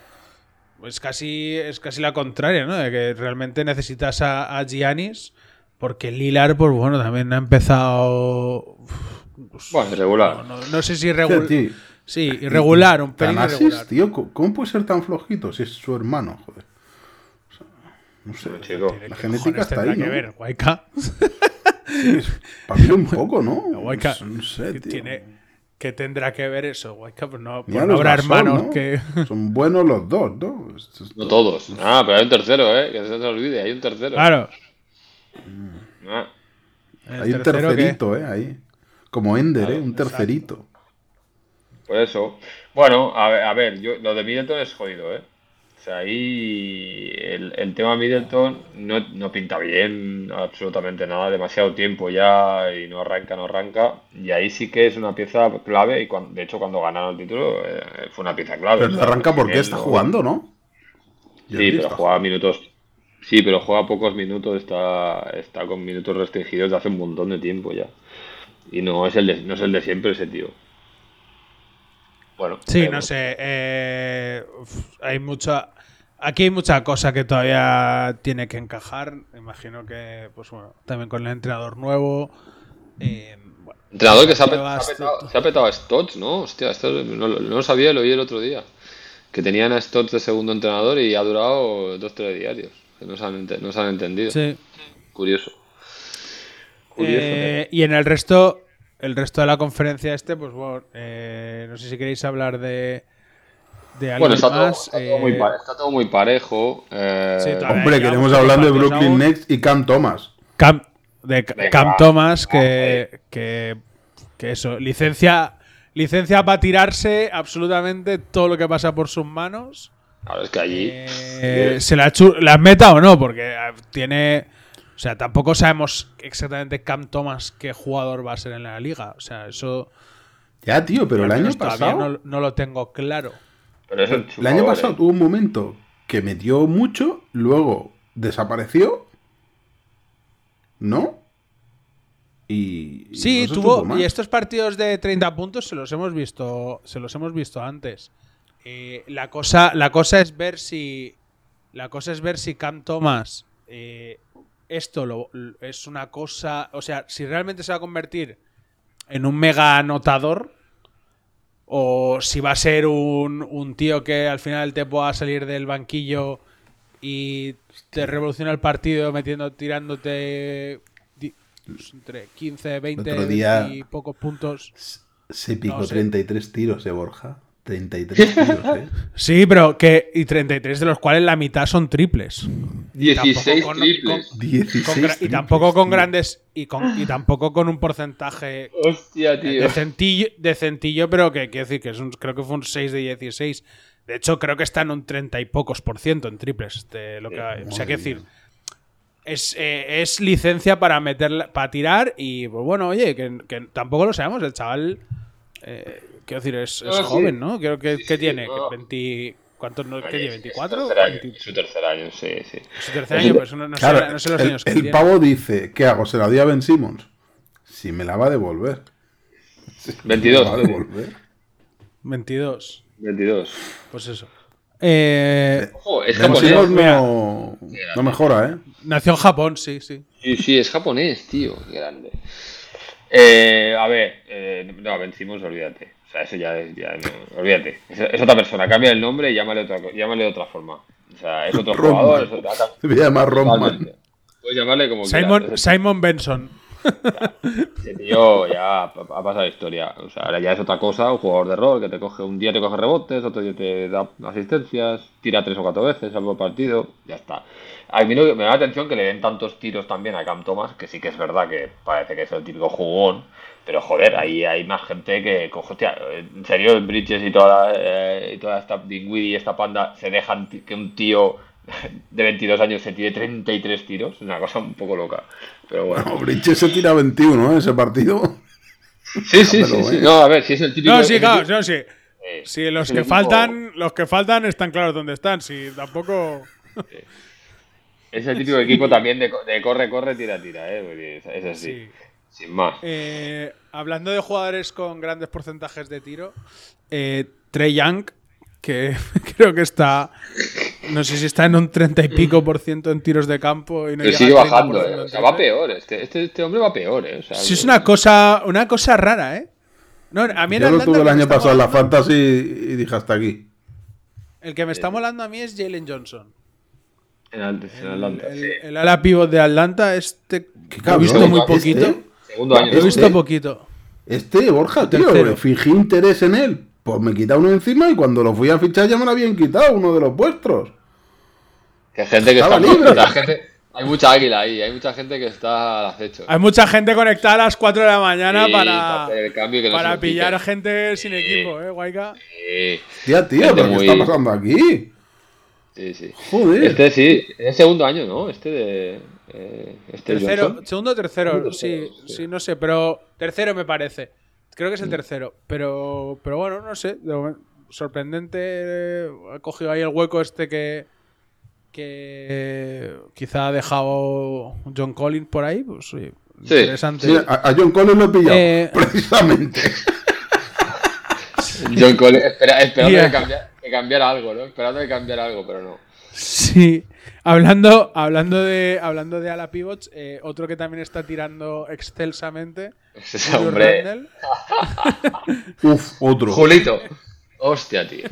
Es casi, es casi la contraria, ¿no? De que realmente necesitas a, a Giannis. Porque Lilar, pues bueno, también ha empezado. pues, Bueno, irregular. no, no- no sé si irregular. Sí, irregular, un pelín irregular. tío, ¿cómo- ¿cómo puede ser tan flojito si es su hermano? Joder. No sé. Chico. ¿Qué La cojones genética está tendrá ahí, que ¿no? ver, Guayca? Un poco, ¿no? Guayca, No sé, ¿qué tío. tiene, ¿Qué tendrá que ver eso, Guayca? Pues no, pues no habrá hermanos ¿no? que. Son buenos los dos, ¿no? No todos. Ah, pero hay un tercero, ¿eh? Que no se nos olvide, hay un tercero. Claro. Ah, el Hay un que- tercerito, ¿eh? Ahí. Como Ender, Claro, ¿eh? Un tercerito. por eso. Bueno, a ver, a ver, yo, lo de Middleton es jodido, ¿eh? O sea, ahí el, el tema Middleton no, no pinta bien absolutamente nada, demasiado tiempo ya y no arranca, no arranca. Y ahí sí que es una pieza clave y cuan- de hecho cuando ganaron el título eh, fue una pieza clave. Pero no arranca porque está jugando, ¿no? Sí, pero juega minutos. Sí, pero juega pocos minutos, está, está con minutos restringidos de hace un montón de tiempo ya. Y no es el de, no es el de siempre ese tío. Bueno, Sí, pero- no sé. eh, hay mucha. Aquí hay mucha cosa que todavía tiene que encajar. Imagino que, pues bueno, también con el entrenador nuevo. eh, bueno, Entrenador que se ha, se ha petado, tú- se ha petado a Stotts, ¿no? Hostia, esto no, lo- no lo sabía, lo oí el otro día. Que tenían a Stotts de segundo entrenador y ha durado dos, tres diarios. Que no se han, no se han entendido. sí. Curioso. Curioso. Eh, y en el resto, el resto de la conferencia este, pues bueno, eh, no sé si queréis hablar de, de algo bueno, está todo, más. está todo muy, eh, está todo muy parejo. eh, Sí, todavía Hombre, queremos hablar de Brooklyn aún. Next y Cam Thomas. Cam, de Venga, Cam. Thomas, que, que, que eso, licencia, licencia para tirarse absolutamente todo lo que pasa por sus manos. Claro, es que allí. Eh, se la, chu- la meta o no, porque eh, tiene. O sea, tampoco sabemos exactamente Cam Thomas qué jugador va a ser en la liga. O sea, eso. Ya, tío, pero el año pasado. No, no lo tengo claro. Pero es un El año pasado eh. tuvo un momento que metió mucho, luego desapareció. ¿No? Y. Sí, no tuvo. Y estos partidos de 30 puntos se los hemos visto. Se los hemos visto antes. Eh, la, cosa, la cosa es ver si. La cosa es ver si Cam Thomas. eh, esto lo, es una cosa. O sea, si realmente se va a convertir en un mega anotador. O si va a ser un, un tío que al final te pueda salir del banquillo y te revoluciona el partido metiendo, tirándote pues, entre 15, 20 otro día- y pocos puntos. Se picó No sé. 33 tiros, ¿eh, Borja? 33 tiros, ¿eh? Sí, pero que. Y 33 de los cuales la mitad son triples. Y 16 tampoco con- triples. con- 16 con gra- y tampoco con tío. grandes. Y, con, y tampoco con un porcentaje Hostia, tío. decentillo, decentillo, pero que quiero decir que es un, creo que fue un 6 de 16. De hecho, creo que está en un 30 y pocos por ciento en triples. Este, lo que, o sea, quiero decir. Es, eh, es licencia para meter para tirar y pues bueno, oye, que, que tampoco lo sabemos, el chaval eh, quiero decir, es, es Ah, sí. joven, ¿no? Creo que, Sí, que sí, tiene no. 20 ¿cuántos no, ¿qué tiene? Es su ¿24? tercer año, 20 es su tercer año, sí, sí. Su tercer año, pero eso no, no sé, Claro, no sé los el, años que el tiene. pavo dice, ¿qué hago? ¿Se la di a Ben Simmons? Si me la va a devolver. 22. Me la va a devolver. 22. 22. Pues eso. Eh, Ojo, es Ben japonés. Simmons no, no mejora, ¿eh? nació en Japón, sí, sí. Sí, sí, es japonés, tío. Qué grande. Eh, a ver, eh, no, Ben Simmons, olvídate. O sea, eso ya es. Ya no, olvídate. Es, es otra persona. Cambia el nombre y llámale, otra, llámale de otra forma. O sea, es otro jugador. Es otra, Se me llama Rodman. Totalmente. Puedes llamarle como Simon, quieras. Simon Benson. Tío ya ha pasado la historia. O sea, ahora ya es otra cosa, un jugador de rol que te coge un día te coge rebotes, otro día te da asistencias, tira tres o cuatro veces al partido, ya está. A mí me da la atención que le den tantos tiros también a Cam Thomas, que sí que es verdad que parece que es el típico jugón, pero joder, ahí hay más gente que coge, hostia, en serio, el Bridges y toda, eh, y toda esta Dingwiddie y esta panda se dejan que un tío de 22 años se tire 33 tiros, es una cosa un poco loca. Pero bueno. No, Bridges se tira 21, ¿eh? Ese partido. Sí, sí, sí, sí. eh. No, a ver, si es el típico. No, sí, claro, no, sí. eh, Sí, los que tipo- faltan, los que faltan están claros dónde están. Sí, tampoco. Es el típico equipo también de, co- de corre, corre, tira, tira, ¿eh? Porque es, es así. Sí. Sin más. Eh, hablando de jugadores con grandes porcentajes de tiro, eh, Trey Young, que creo que está, no sé si está en un 30 y pico por ciento en tiros de campo y no Pero sigue al 30% bajando, ¿eh? O sea, va peor. Este, este, este hombre va peor, ¿eh? O sea, Sí, es una cosa, una cosa rara, ¿eh? No, a mí en Yo lo tuve el que año pasado en la Fantasy y dije hasta aquí. El que me está molando a mí es Jalen Johnson. En, Atlanta, El, sí. el ala pivot de Atlanta, este lo he visto muy este, poquito. Segundo año. Lo he visto Este- poquito. Este, Borja, tío, me fijé interés en él. Pues me quita uno encima y cuando lo fui a fichar ya me lo habían quitado, uno de los vuestros. Que hay gente que Estaba está. libre. la gente- hay mucha águila ahí, hay mucha gente que está al acecho. Hay mucha gente conectada a las 4 de la mañana Sí, para, hacer el cambio y que no se para lo pillar quiten. gente sin Sí. equipo, ¿eh, Guayca? Sí, Tía, tío, ¿pero qué muy- está pasando aquí? sí, sí. Joder. Este sí, es el segundo año, ¿no? Este de. eh, este Tercero, Johnson. segundo o tercero, Segundo, sí, sí. sí, no sé, pero tercero me parece. Creo que Mm. es el tercero, pero, pero bueno, no sé, sorprendente, ha cogido ahí el hueco este que, que quizá ha dejado John Collins por ahí, pues sí, Sí, interesante. Sí, a, John Collins lo he pillado, Eh. precisamente. John Collins, espera, esperando Yeah. que, cambiara, que cambiara algo, ¿no? Esperando que cambiara algo, pero no. Sí, hablando, hablando de hablando de ala pivots, eh, otro que también está tirando excelsamente, Ese Julius hombre. Uf, otro. Julito. Hostia, tío.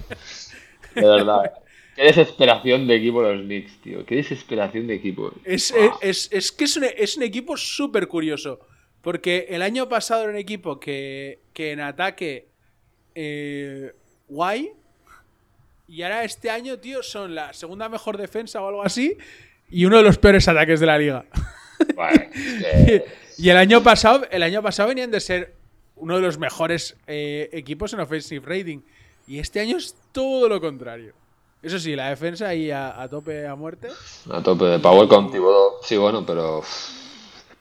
De verdad. Qué desesperación de equipo los Knicks, tío. Qué desesperación de equipo. Es, es, es- es que es un, es un equipo súper curioso. Porque el año pasado era un equipo que, que en ataque eh, guay. Y ahora este año, tío, son la segunda mejor defensa o algo así. Y uno de los peores ataques de la liga. Que- y el año pasado, el año pasado venían de ser uno de los mejores eh, equipos en offensive rating. Y este año es todo lo contrario. Eso sí, la defensa ahí a, a tope a muerte. a tope de power con. Sí, bueno, pero.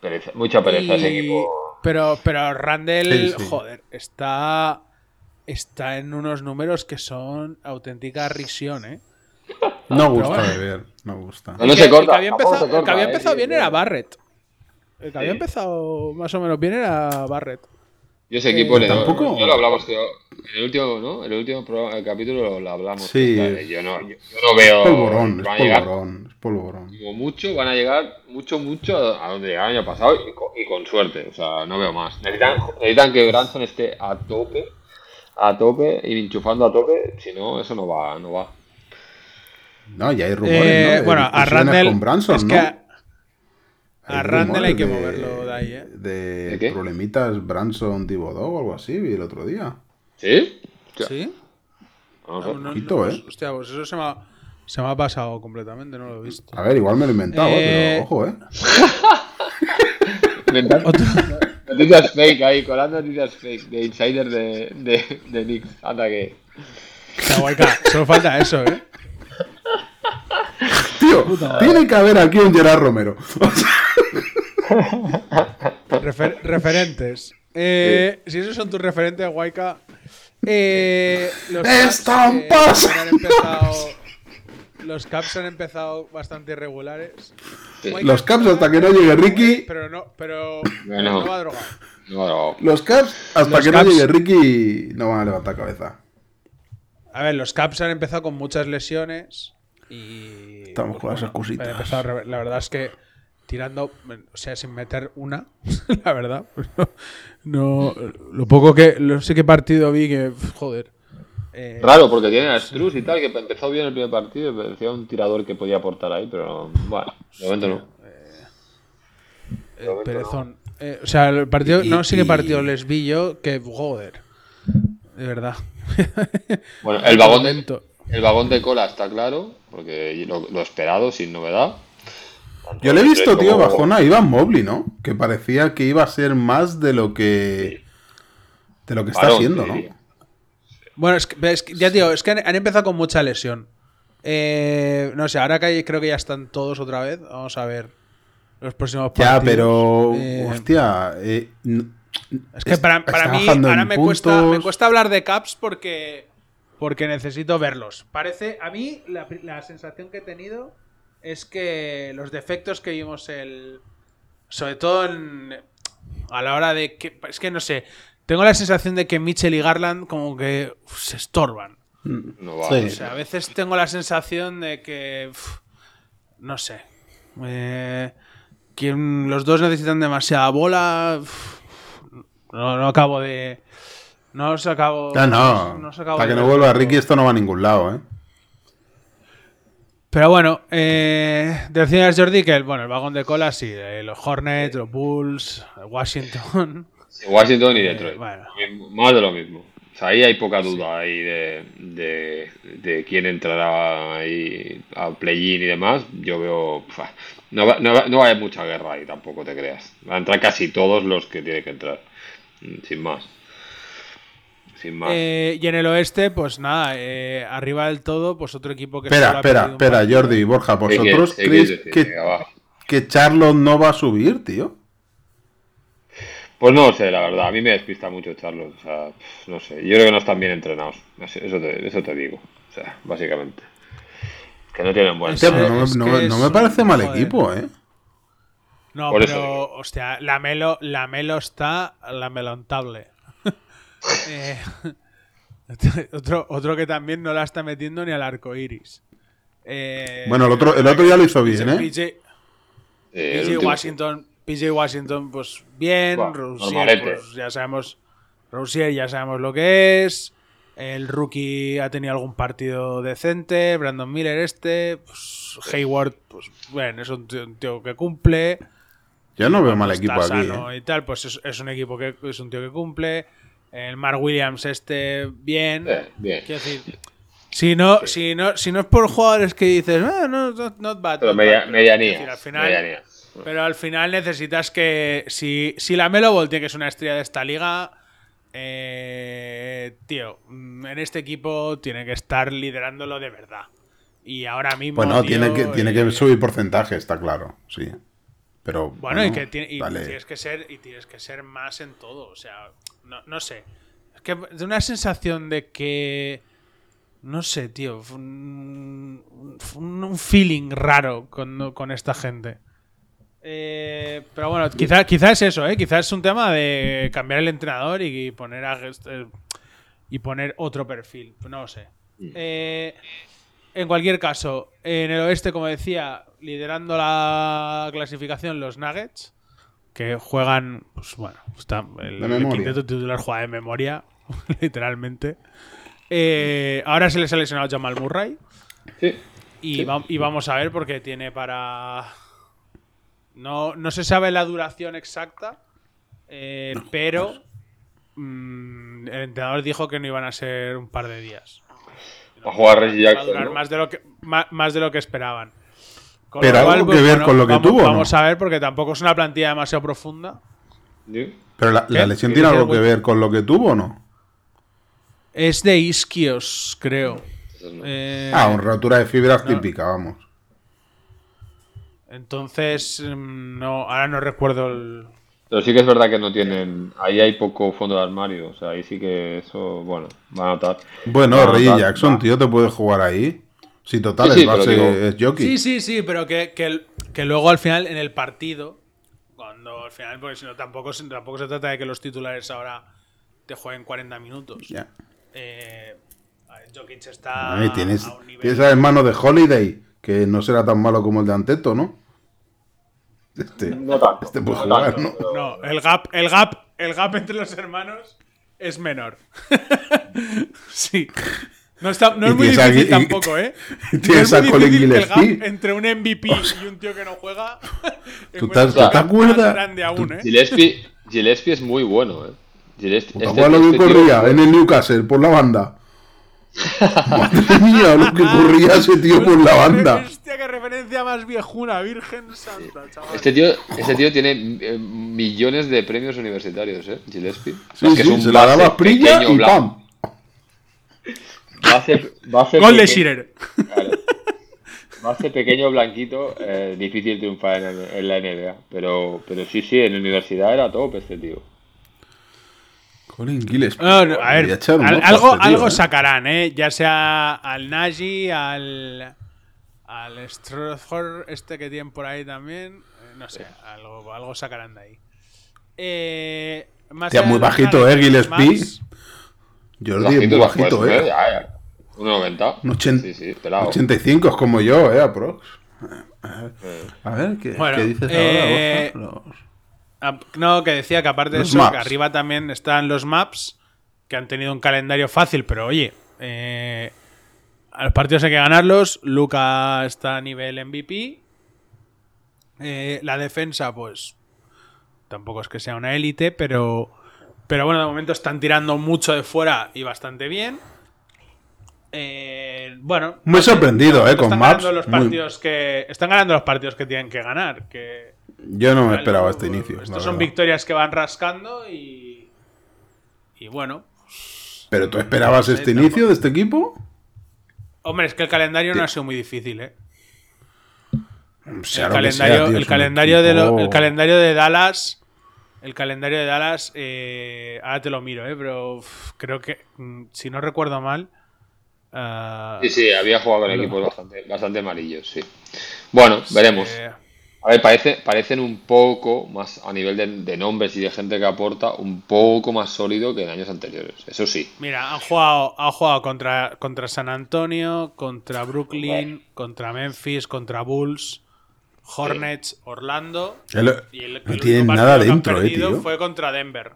pereza- mucha pereza ese Y- equipo. Pero, pero Randall, Sí, sí. joder, está, está en unos números que son auténtica risión, ¿eh? No gusta bueno. de ver, no gusta. No, se que- corta, El que había tampoco empezado, se corta, el que había eh, empezado bien sí. era Barrett. El que había empezado más o menos bien era Barrett. Yo ese equipo Eh, le tampoco. Yo lo hablamos, tío. En el último, ¿no? En el último programa- el capítulo lo, hablamos. Sí. Vale, Yo no, yo, yo no veo. Polvorón, van a es llegar, polvorón, es polvorón. como mucho, van a llegar mucho, mucho a donde llegaron el año pasado y con, y con suerte. O sea, no veo más. Necesitan, necesitan que Branson esté a tope, a tope y enchufando a tope. Si no, eso no va, no va. No, ya hay rumores, Eh, bueno, a Randall. con Branson, es ¿no? que a, Randall hay que de- moverlo de ahí, ¿eh? De, ¿De qué? problemitas Branson Thibodeau o algo así, vi el otro día. ¿Sí? ¿Sí? no. Ah, no- Ojito, no, ¿eh? Hostia, pues eso se me, ha, se me ha pasado completamente, no lo he visto. A ver, igual me lo he inventado, Eh, pero ojo, ¿eh? Noticias fake ahí, colando noticias fake de insider de, de, de Knicks. Anda que. Guayca, solo falta eso, ¿eh? Tío, tiene que haber aquí un Gerard Romero. O sea, Refer- referentes. Eh, Si esos son tus referentes, Guayca. Eh, los Están eh, han empezado- los Caps han empezado bastante irregulares. Los Caps hasta que no llegue Ricky. Pero no, pero. Bueno. No va drogado. No, Los Caps hasta Los que Caps- no llegue Ricky no van a levantar cabeza. A ver, los Caps han empezado con muchas lesiones y. Estamos con esas cositas. han empezado re- la verdad es que tirando, o sea, sin meter una, la verdad. no, no- lo poco que. No sé qué partido vi que. Joder. eh, Raro, porque tiene a Struz y tal, que empezó bien el primer partido y parecía un tirador que podía aportar ahí, pero bueno, de momento no. eh, perezón. Eh, o sea, el partido. Y- no sé qué y- partido les vi yo que. Joder. De verdad. Bueno, el vagón de, el vagón de cola está claro, porque lo, lo esperado, sin novedad. Yo le he visto, tío, como- bajona a Ivan Mobley, ¿no? Que parecía que iba a ser más de lo que. de lo que está haciendo, ¿no? Bueno, es que, es que- ya tío, es que han, han empezado con mucha lesión. Eh, no sé, ahora que hay- creo que ya están todos otra vez. Vamos a ver los próximos partidos. Ya, pero. Eh, hostia. eh, es que para, para mí ahora me cuesta, me cuesta hablar de Caps porque, porque necesito verlos. Parece, a mí la, la sensación que he tenido es que los defectos que vimos el... Sobre todo en- a la hora de que... Es que no sé. Tengo la sensación de que Mitchell y Garland como que uf, se estorban. No va. Sí. O sea, a veces tengo la sensación de que. uf, no sé. eh, que los dos necesitan demasiada bola. uf, no, no acabo de. No os acabo. Ya no. os acabo Hasta de que no vuelva Ricky, esto no va a ningún lado, ¿eh? Pero bueno, eh, decías Jordi que el, bueno, el vagón de cola sí, eh, los Hornets, los Bulls, Washington. Washington y Detroit. bueno. Lo mismo, Más de lo mismo. O sea, ahí hay poca duda ahí de, de, de quién entrará ahí al play-in y demás. Yo veo. pfa, no, va, no, va, no a haber mucha guerra ahí tampoco, te creas. Van a entrar casi todos los que tienen que entrar. Mm, Sin más. Sin más. Eh, y en el oeste, pues nada, eh, arriba del todo, pues otro equipo que Espera, espera, espera. Jordi y Borja, ¿Qué quieres- ¿vosotros qué creéis que, que Charlotte no va a subir, tío? Pues no sé, la verdad. A mí me despista mucho Charlos. O sea, no sé. Yo creo que no están bien entrenados. Eso eso te, eso te digo. O sea, básicamente. Que no tienen buen Sí, Hostia, no, me- es no un- parece mal joder. equipo, ¿eh? No, Por eso pero, digo. hostia, la Melo, la Melo está lamentable. Eh, otro, otro que también no la está metiendo ni al arco iris. Eh, Bueno, el otro, el otro ya lo hizo bien, ¿eh? PJ, Eh, PJ Washington, PJ Washington, pues bien. Rousier, pues ya sabemos. Rousier ya sabemos lo que es. El rookie ha tenido algún partido decente. Brandon Miller este. Pues, Hayward, pues bueno, es un tío, un tío que cumple. Yo no veo mal Está equipo aquí, ¿eh? y tal, pues es, es un equipo que es un tío que cumple. El Mark Williams este bien. Eh, bien. Quiero decir, si no, si no, si no es por jugadores que dices, "Ah, no, not, not bad. Pero not media- bad", medianías, quiero decir, al final. Pero al final necesitas que. Si, si la Melo Ball tiene que es una estrella de esta liga. eh, tío, mm, en este equipo tiene que estar liderándolo de verdad. Y ahora mismo. Bueno, tío, tiene que, tiene eh, que subir porcentaje, está claro, sí. Pero. Bueno, y que tiene- y vale. tienes que ser y tienes que ser más en todo, o sea, no, no sé. Es que de una sensación de que no sé, tío, fue un, fue un- un feeling raro con, con esta gente. Eh, pero bueno, quizás quizá es eso, ¿eh? Quizás es un tema de cambiar el entrenador y poner a, eh, y poner otro perfil. No lo sé. Eh, en cualquier caso, en el oeste, como decía, liderando la clasificación los Nuggets, que juegan, pues bueno, está, el, quinteto titular juega de memoria, literalmente. Eh, ahora se les ha lesionado Jamal Murray Sí. y, va- y vamos a ver porque tiene para... No, no se sabe la duración exacta, eh, pero mm, el entrenador dijo que no iban a ser un par de días. Va a jugar Reggie Va a Jackson. durar ¿no? más de lo que, más, más de lo que esperaban. Con Pero algo que ver con lo que vamos, tuvo, ¿no? Vamos a ver, porque tampoco es una plantilla demasiado profunda. Sí. Pero la, la ¿Qué? lesión ¿Qué tiene algo que ver con lo que tuvo o no? Es de isquios, creo. Eh, Ah, una rotura de fibras no. típica, vamos. Entonces, mm, no, ahora no recuerdo el. Pero sí que es verdad que no tienen. Ahí hay poco fondo de armario. O sea, ahí sí que eso, bueno, va a notar. Bueno, notar- Jackson, va. tío, te puede jugar ahí. Sí, total, Sí, sí, el base es jockey. Sí, sí, sí, pero que, que, que luego al final en el partido, cuando al final, porque si no tampoco, se- tampoco se trata de que los titulares ahora te jueguen 40 minutos. Ya. Eh, a ver, Jokic está Ahí tienes, a un nivel... tienes al hermano de Holiday, que no será tan malo como el de Anteto, ¿no? Este, No tanto. este puede no jugar, tanto, ¿no? pero- No, el gap, el gap, el gap entre los hermanos es menor. sí. No, está, no es muy tienes a difícil Gui- y- tampoco, ¿eh? y No tienes es a muy Colin difícil que el gap Gillespie. entre un MVP y un tío que no juega. ¿Tú te- acuerdas? grande aún, ¿eh? Gillespie, Gillespie es muy bueno, ¿eh? Gillespie, este- ¿cuál lo que este tío corría en el Newcastle por la banda? Madre mía, lo que corría ese tío por la banda. Hostia, qué referencia más viejuna, Virgen Santa, chaval. Este tío, este tío tiene eh, millones de premios universitarios, ¿eh? Gillespie. Sí, Es que es un se la base daba Prilla pequeño, y blanco. ¡pam! Base, base Gol de Shearer. Claro. Base pequeño, blanquito, eh, difícil triunfar en, en la NBA. Pero, pero sí, sí, en la universidad era top este tío. Colin Gillespie. No, no, a ver, al- a algo, este tío, algo ¿eh? sacarán, ¿eh? Ya sea al Nagy, al. Al Strothor, este que tienen por ahí también. eh, No sé, algo, algo sacarán de ahí. Eh, más muy bajito, ¿eh? Gillespie. Jordi es muy bajito, ¿eh? Ya, ya. 1,90. Un ochen- Sí, sí, pelado. 85 es como yo, ¿eh? Aprox. A ver, ¿qué, Bueno, qué dices eh, ahora, Borja? Los- No, que decía que aparte de eso, maps. que arriba también están los maps, que han tenido un calendario fácil, pero oye, eh, a los partidos hay que ganarlos. Luca está a nivel MVP. Eh, la defensa, pues tampoco es que sea una élite, pero, pero bueno, de momento están tirando mucho de fuera y bastante bien. Eh, bueno, Muy sorprendido, ¿eh? Con están Maps. ganando los muy- partidos que están ganando los partidos que tienen que ganar, que Yo no me esperaba este inicio. la Estos son verdad. victorias que van rascando y. Y bueno. ¿Pero tú esperabas No sé, este tampoco. inicio de este equipo? Hombre, es que el calendario no ha sido muy difícil, ¿eh? Sea el calendario, sea, tío, el calendario de lo- el calendario de Dallas. El calendario de Dallas. eh, ahora te lo miro, ¿eh? Pero uf, creo que. mm, Si no recuerdo mal. Ah, Sí, sí, había jugado con equipos bastante, bastante amarillos, sí. Bueno, veremos. A ver, parece, parecen un poco más, a nivel de, de nombres y de gente que aporta, un poco más sólido que en años anteriores. Eso sí. Mira, han jugado, han jugado contra, contra San Antonio, contra Brooklyn, contra Memphis, contra Bulls, Hornets, Orlando. El- Y el, no el tienen nada partido que han dentro, eh, tío. Fue contra Denver.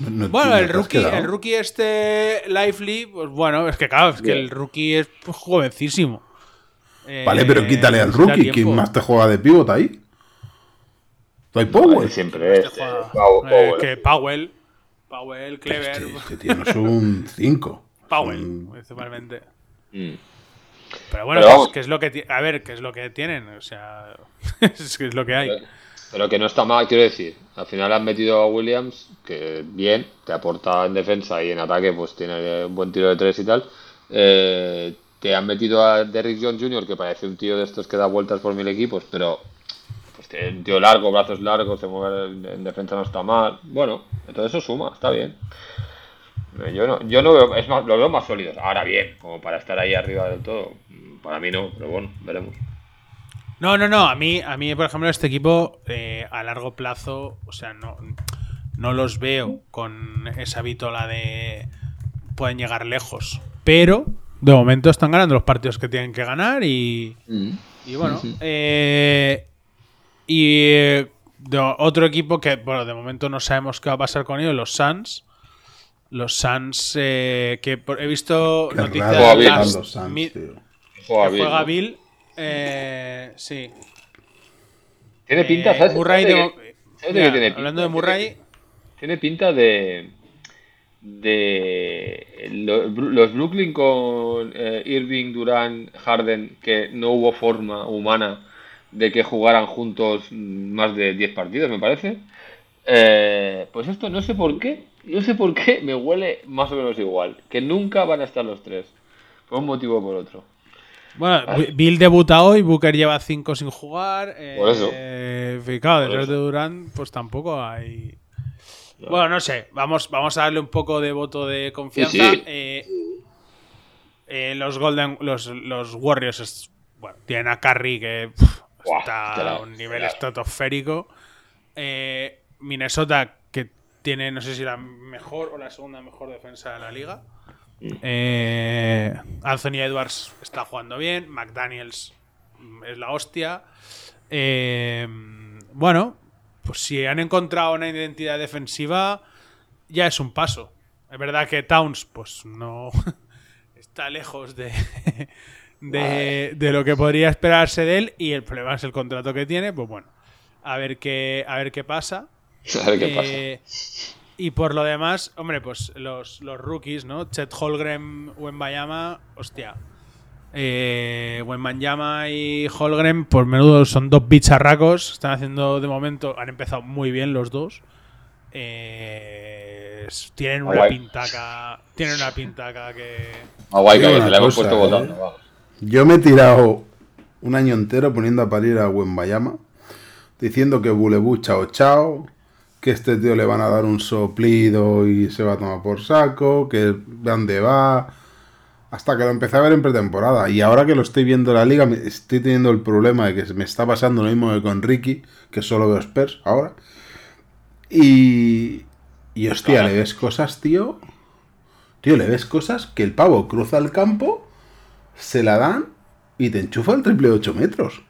No- no- Bueno, no el rookie, el rookie este Lively, pues bueno, es que claro, es que el rookie es pues, jovencísimo. Vale, pero Eh, quítale al necesita rookie. tiempo. ¿Quién más te juega de pivot ahí? ¿No hay Powell? Siempre es. Este juega- eh, Powell, eh, Powell. que Powell, Powell, Clever, Este, este tío no es un 5. Powell, principalmente. Mm. Pero bueno, Pero es- vamos. que es lo que a ver, ¿qué es lo que tienen? O sea, es que es lo que hay. Pero que no está mal, quiero decir. Al final han metido a Williams, que bien, te aporta en defensa y en ataque, pues tiene un buen tiro de tres y tal. Eh, te han metido a Derrick Jones Jr., que parece un tío de estos que da vueltas por mil equipos, pero pues un tío largo, brazos largos, se mueve en- en defensa no está mal. Bueno, todo eso suma, está bien. Yo no, yo no veo, es más, lo veo más sólidos. Ahora bien, como para estar ahí arriba del todo, para mí no, pero bueno, veremos. No, no, no. A mí, a mí por ejemplo, este equipo eh, a largo plazo, o sea, no, no los veo con esa vitola de pueden llegar lejos. Pero de momento están ganando los partidos que tienen que ganar y, y bueno. eh, y eh, de otro equipo que, bueno, de momento no sabemos qué va a pasar con ellos, los Suns. Los Suns, eh, que por- he visto Qué noticias raro Juega las los Suns, mi- tío. Juega. Bill. Eh, sí. Tiene pinta, Eh, ¿sabes? Murray ¿Sabes de- ¿sabes de Mira, qué tiene pinta? hablando de Murray, Tiene pinta de. de. Los, Brooklyn con eh, Irving, Durant, Harden, que no hubo forma humana de que jugaran juntos más de 10 partidos, me parece. Eh, pues esto no sé por qué, no sé por qué me huele más o menos igual. Que nunca van a estar los tres. Por un motivo o por otro. Bueno, Bill debuta hoy, Booker lleva 5 sin jugar. Eh, Por eso. eh, claro, de Durant, pues tampoco hay. Bueno, no sé, vamos, vamos a darle un poco de voto de confianza. Sí, sí. Eh, Eh, los Golden, los, los Warriors, es- bueno, tienen a Curry que Buah, está a un nivel estratosférico. Eh, Minnesota, que tiene, no sé si la mejor o la segunda mejor defensa de la liga. Eh, Anthony Edwards está jugando bien. McDaniels es la hostia. Eh, bueno, pues si han encontrado una identidad defensiva, ya es un paso. Es verdad que Towns, pues no está lejos de, de, de lo que podría esperarse de él. Y el problema es el contrato que tiene. Pues bueno, a ver qué, a ver qué pasa. A ver qué pasa. Eh, y por lo demás, hombre, pues los, los rookies, ¿no? Chet Holgren, Wembayama, hostia. Eh, Wembanyama y Holgren, por menudo son dos bicharracos. Están haciendo de momento, han empezado muy bien los dos. Eh, tienen una pintaca. Tienen una pintaca que. Ah, guay, que la hemos puesto ¿eh? votando. vamos. Yo me he tirado un año entero poniendo a parir a Wembayama, diciendo que Bulebu chao chao, que este tío le van a dar un soplido y se va a tomar por saco, que dónde va. Hasta que lo empecé a ver en pretemporada. Y ahora que lo estoy viendo en la liga, estoy teniendo el problema de que me está pasando lo mismo que con Ricky, que solo veo Spurs ahora. Y. Y hostia, le ves cosas, tío. Tío, le ves cosas que el pavo cruza el campo se la dan y te enchufa el triple de 8 metros.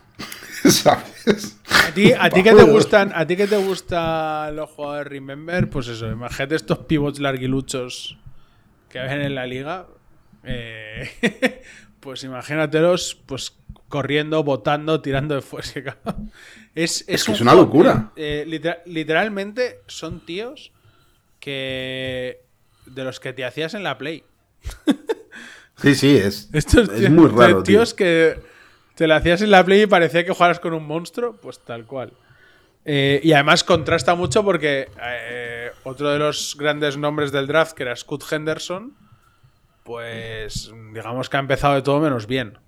¿Sabes? A ti, a ti que te gustan, a ti que te gustan los jugadores Remember, pues eso, imagínate estos pivots larguiluchos que ven en la liga. eh, pues imagínatelos, pues corriendo, botando, tirando de fuerza. Es, Es que un es una locura. eh, litera- literalmente son tíos que. de los que te hacías en la Play. Sí, sí, es, Estos es muy raro, tío. tíos que te la hacías en la Play y parecía que jugaras con un monstruo, pues tal cual. Eh, y además contrasta mucho porque eh, otro de los grandes nombres del draft, que era Scott Henderson, pues digamos que ha empezado de todo menos bien.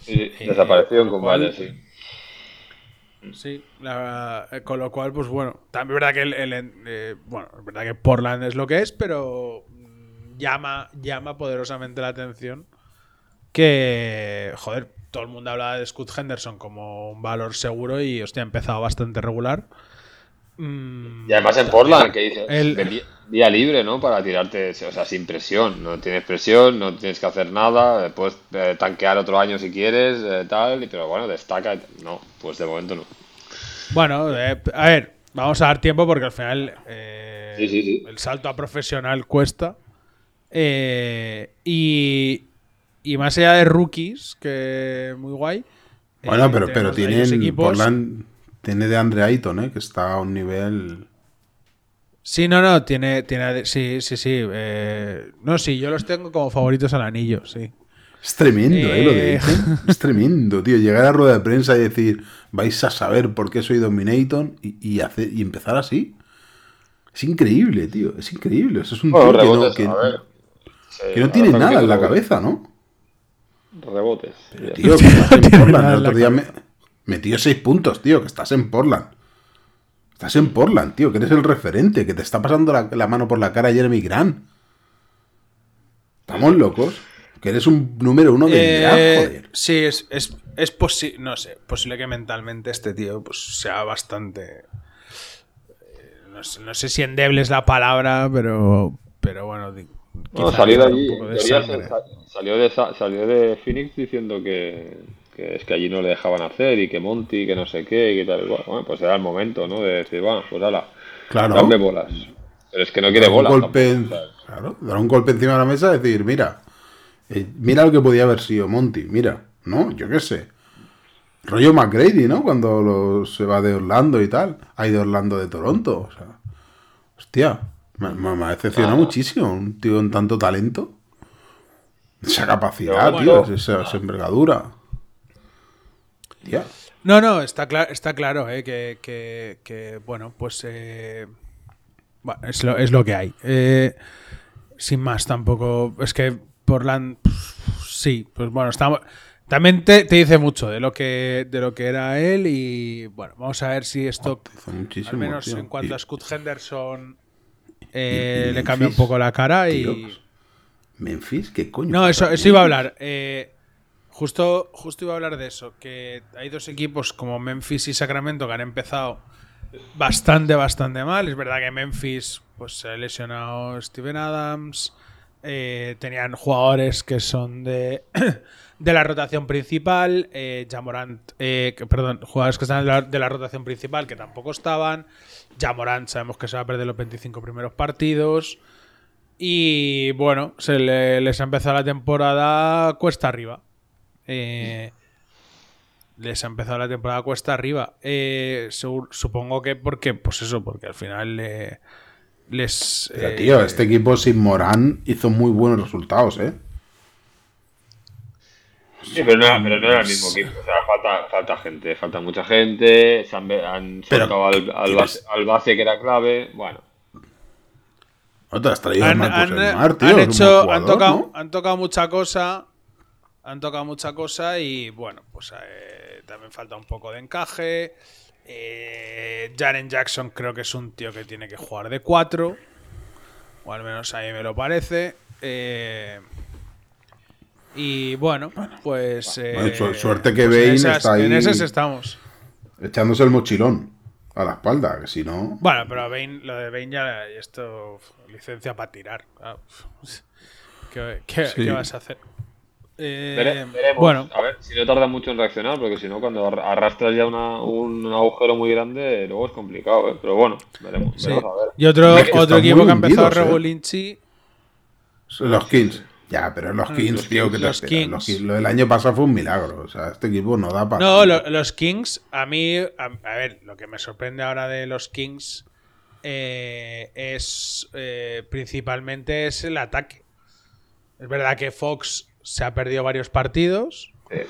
Sí, desapareció en combate, sí. Sí, la- eh, con lo cual, pues bueno, también es verdad que el, el- eh, bueno, es verdad que Portland es lo que es, pero mm, llama, llama poderosamente la atención que, joder, todo el mundo hablaba de Scott Henderson como un valor seguro y, hostia, ha empezado bastante regular. Mm, Y además en Portland, que dices, El- vía libre, ¿no? Para tirarte, o sea, sin presión. No tienes presión, no tienes que hacer nada. Puedes eh, tanquear otro año si quieres, eh, tal. Pero bueno, destaca. No, pues de momento no. Bueno, eh, a ver, vamos a dar tiempo porque al final Sí, sí, sí. el salto a profesional cuesta. Eh, y, y más allá de rookies, que muy guay. Bueno, eh, pero, pero varios tienen. equipos- Portland tiene de Andre Ayton, ¿eh? que está a un nivel. Sí, no, no, tiene, tiene, sí, sí, sí. eh, no, sí, yo los tengo como favoritos al anillo, sí. Es tremendo, ¿eh? Lo de Eh. Ayton. Es tremendo, tío. Llegar a la rueda de prensa y decir, vais a saber por qué soy Dominator y, y, hacer, y empezar así. Es increíble, tío. Es increíble. Eso es un Bueno, tío que no, que no tiene nada en la cabeza, ¿no? Rebotes. ya. Tío, que estás en Portland. El otro día me metió seis puntos, tío, que estás en Portland. Estás en Portland, tío, que eres el referente, que te está pasando la, la mano por la cara Jeremy Grant. Estamos locos. Que eres un número uno de Eh, draft, joder. sí, es, es, es posible, no sé, posible que mentalmente este tío pues sea bastante... eh, No sé, no sé si endeble es la palabra, pero, pero bueno, di- No, salió de allí. de salió, de, sa- salió de Phoenix diciendo que, que es que allí no le dejaban hacer y que Monty, que no sé qué, y tal. Bueno, pues era el momento, ¿no? De decir, bueno, pues ala, Claro. dame bolas. Pero es que no quiere Dar un bolas. golpe, tampoco, claro, dar un golpe encima de la mesa y decir, mira, eh, mira lo que podía haber sido Monty, mira, ¿no? Yo qué sé. Rollo McGrady, ¿no? Cuando lo- se va de Orlando y tal. Hay de Orlando de Toronto. O sea, hostia, me, me- me ha decepcionado muchísimo. Un tío con tanto talento. Esa capacidad, Pero tío, bueno. esa, esa envergadura. Tía. No, no, está, cla- está claro eh, que, que- que, bueno, pues eh, bueno, es, lo, es lo que hay. Eh, sin más, tampoco. Es que Portland, pff, sí, pues bueno, estamos. También te, te dice mucho de lo que de lo que era él y bueno, vamos a ver si esto, al menos tío. en cuanto a Scott Henderson, eh, le cambia un poco la cara y, tíos. Memphis, ¿qué coño? No, eso, eso iba a hablar. Eh, justo, justo iba a hablar de eso. Que hay dos equipos como Memphis y Sacramento que han empezado bastante, bastante mal. Es verdad que Memphis pues, se ha lesionado Steven Adams. eh, tenían jugadores que son de, de la rotación principal. Eh, Jamorant, eh, que- perdón, jugadores que están de la, de la rotación principal que tampoco estaban. Jamorant sabemos que se va a perder los 25 primeros partidos. Y bueno, se le- les ha empezado la temporada cuesta arriba. Eh, les ha empezado la temporada cuesta arriba. Eh, supongo que porque, pues eso, porque al final eh, les. Pero, eh, tío, este equipo sin Morán hizo muy buenos resultados, ¿eh? Sí, pero no, era, pero no era el mismo equipo. O sea, falta, falta gente, falta mucha gente. Se han, han Pero, soltado al, al, ¿qué base, ves? al base que era clave. Bueno, No te has traído han, han- tío, hecho, han tocado, ¿no? han tocado mucha cosa. Han tocado mucha cosa y bueno, pues eh, también falta un poco de encaje. Eh, Jaren Jackson creo que es un tío que tiene que jugar de 4. O al menos a mí me lo parece. Eh, y bueno, pues. eh, Bueno, su- suerte que pues en Bane esas- está ahí. En esas estamos. Echándose el mochilón a la espalda, que si no. Bueno, pero Bane, lo de Bane ya. Esto. Licencia para tirar. claro. ¿Qué, qué- Sí. qué vas a hacer? Eh, vere- veremos. Bueno, A ver, si no tarda mucho en reaccionar, porque si no, cuando arra- arrastras ya una- un agujero muy grande, luego es complicado, ¿eh? Pero bueno, veremos. sí. veremos a ver. Y otro, Es que otro equipo que ha empezado hundidos, ¿eh? Regulinchi. Los Kings. Ya, pero los Kings, los tío, que te los esperas? Kings. Los. Lo del año pasado fue un milagro. O sea, este equipo no da para. No, lo- los Kings, a mí, a, a ver, lo que me sorprende ahora de los Kings eh, es eh, principalmente es el ataque. Es verdad que Fox se ha perdido varios partidos Eh,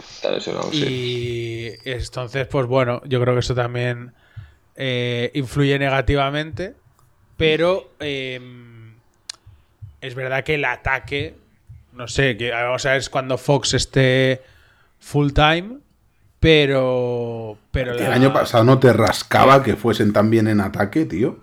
y entonces, pues bueno, yo creo que eso también eh, influye negativamente, pero eh, es verdad que el ataque, no sé, que vamos a ver cuando Fox esté full time, pero... pero el la- año pasado no te rascaba que fuesen tan bien en ataque, tío.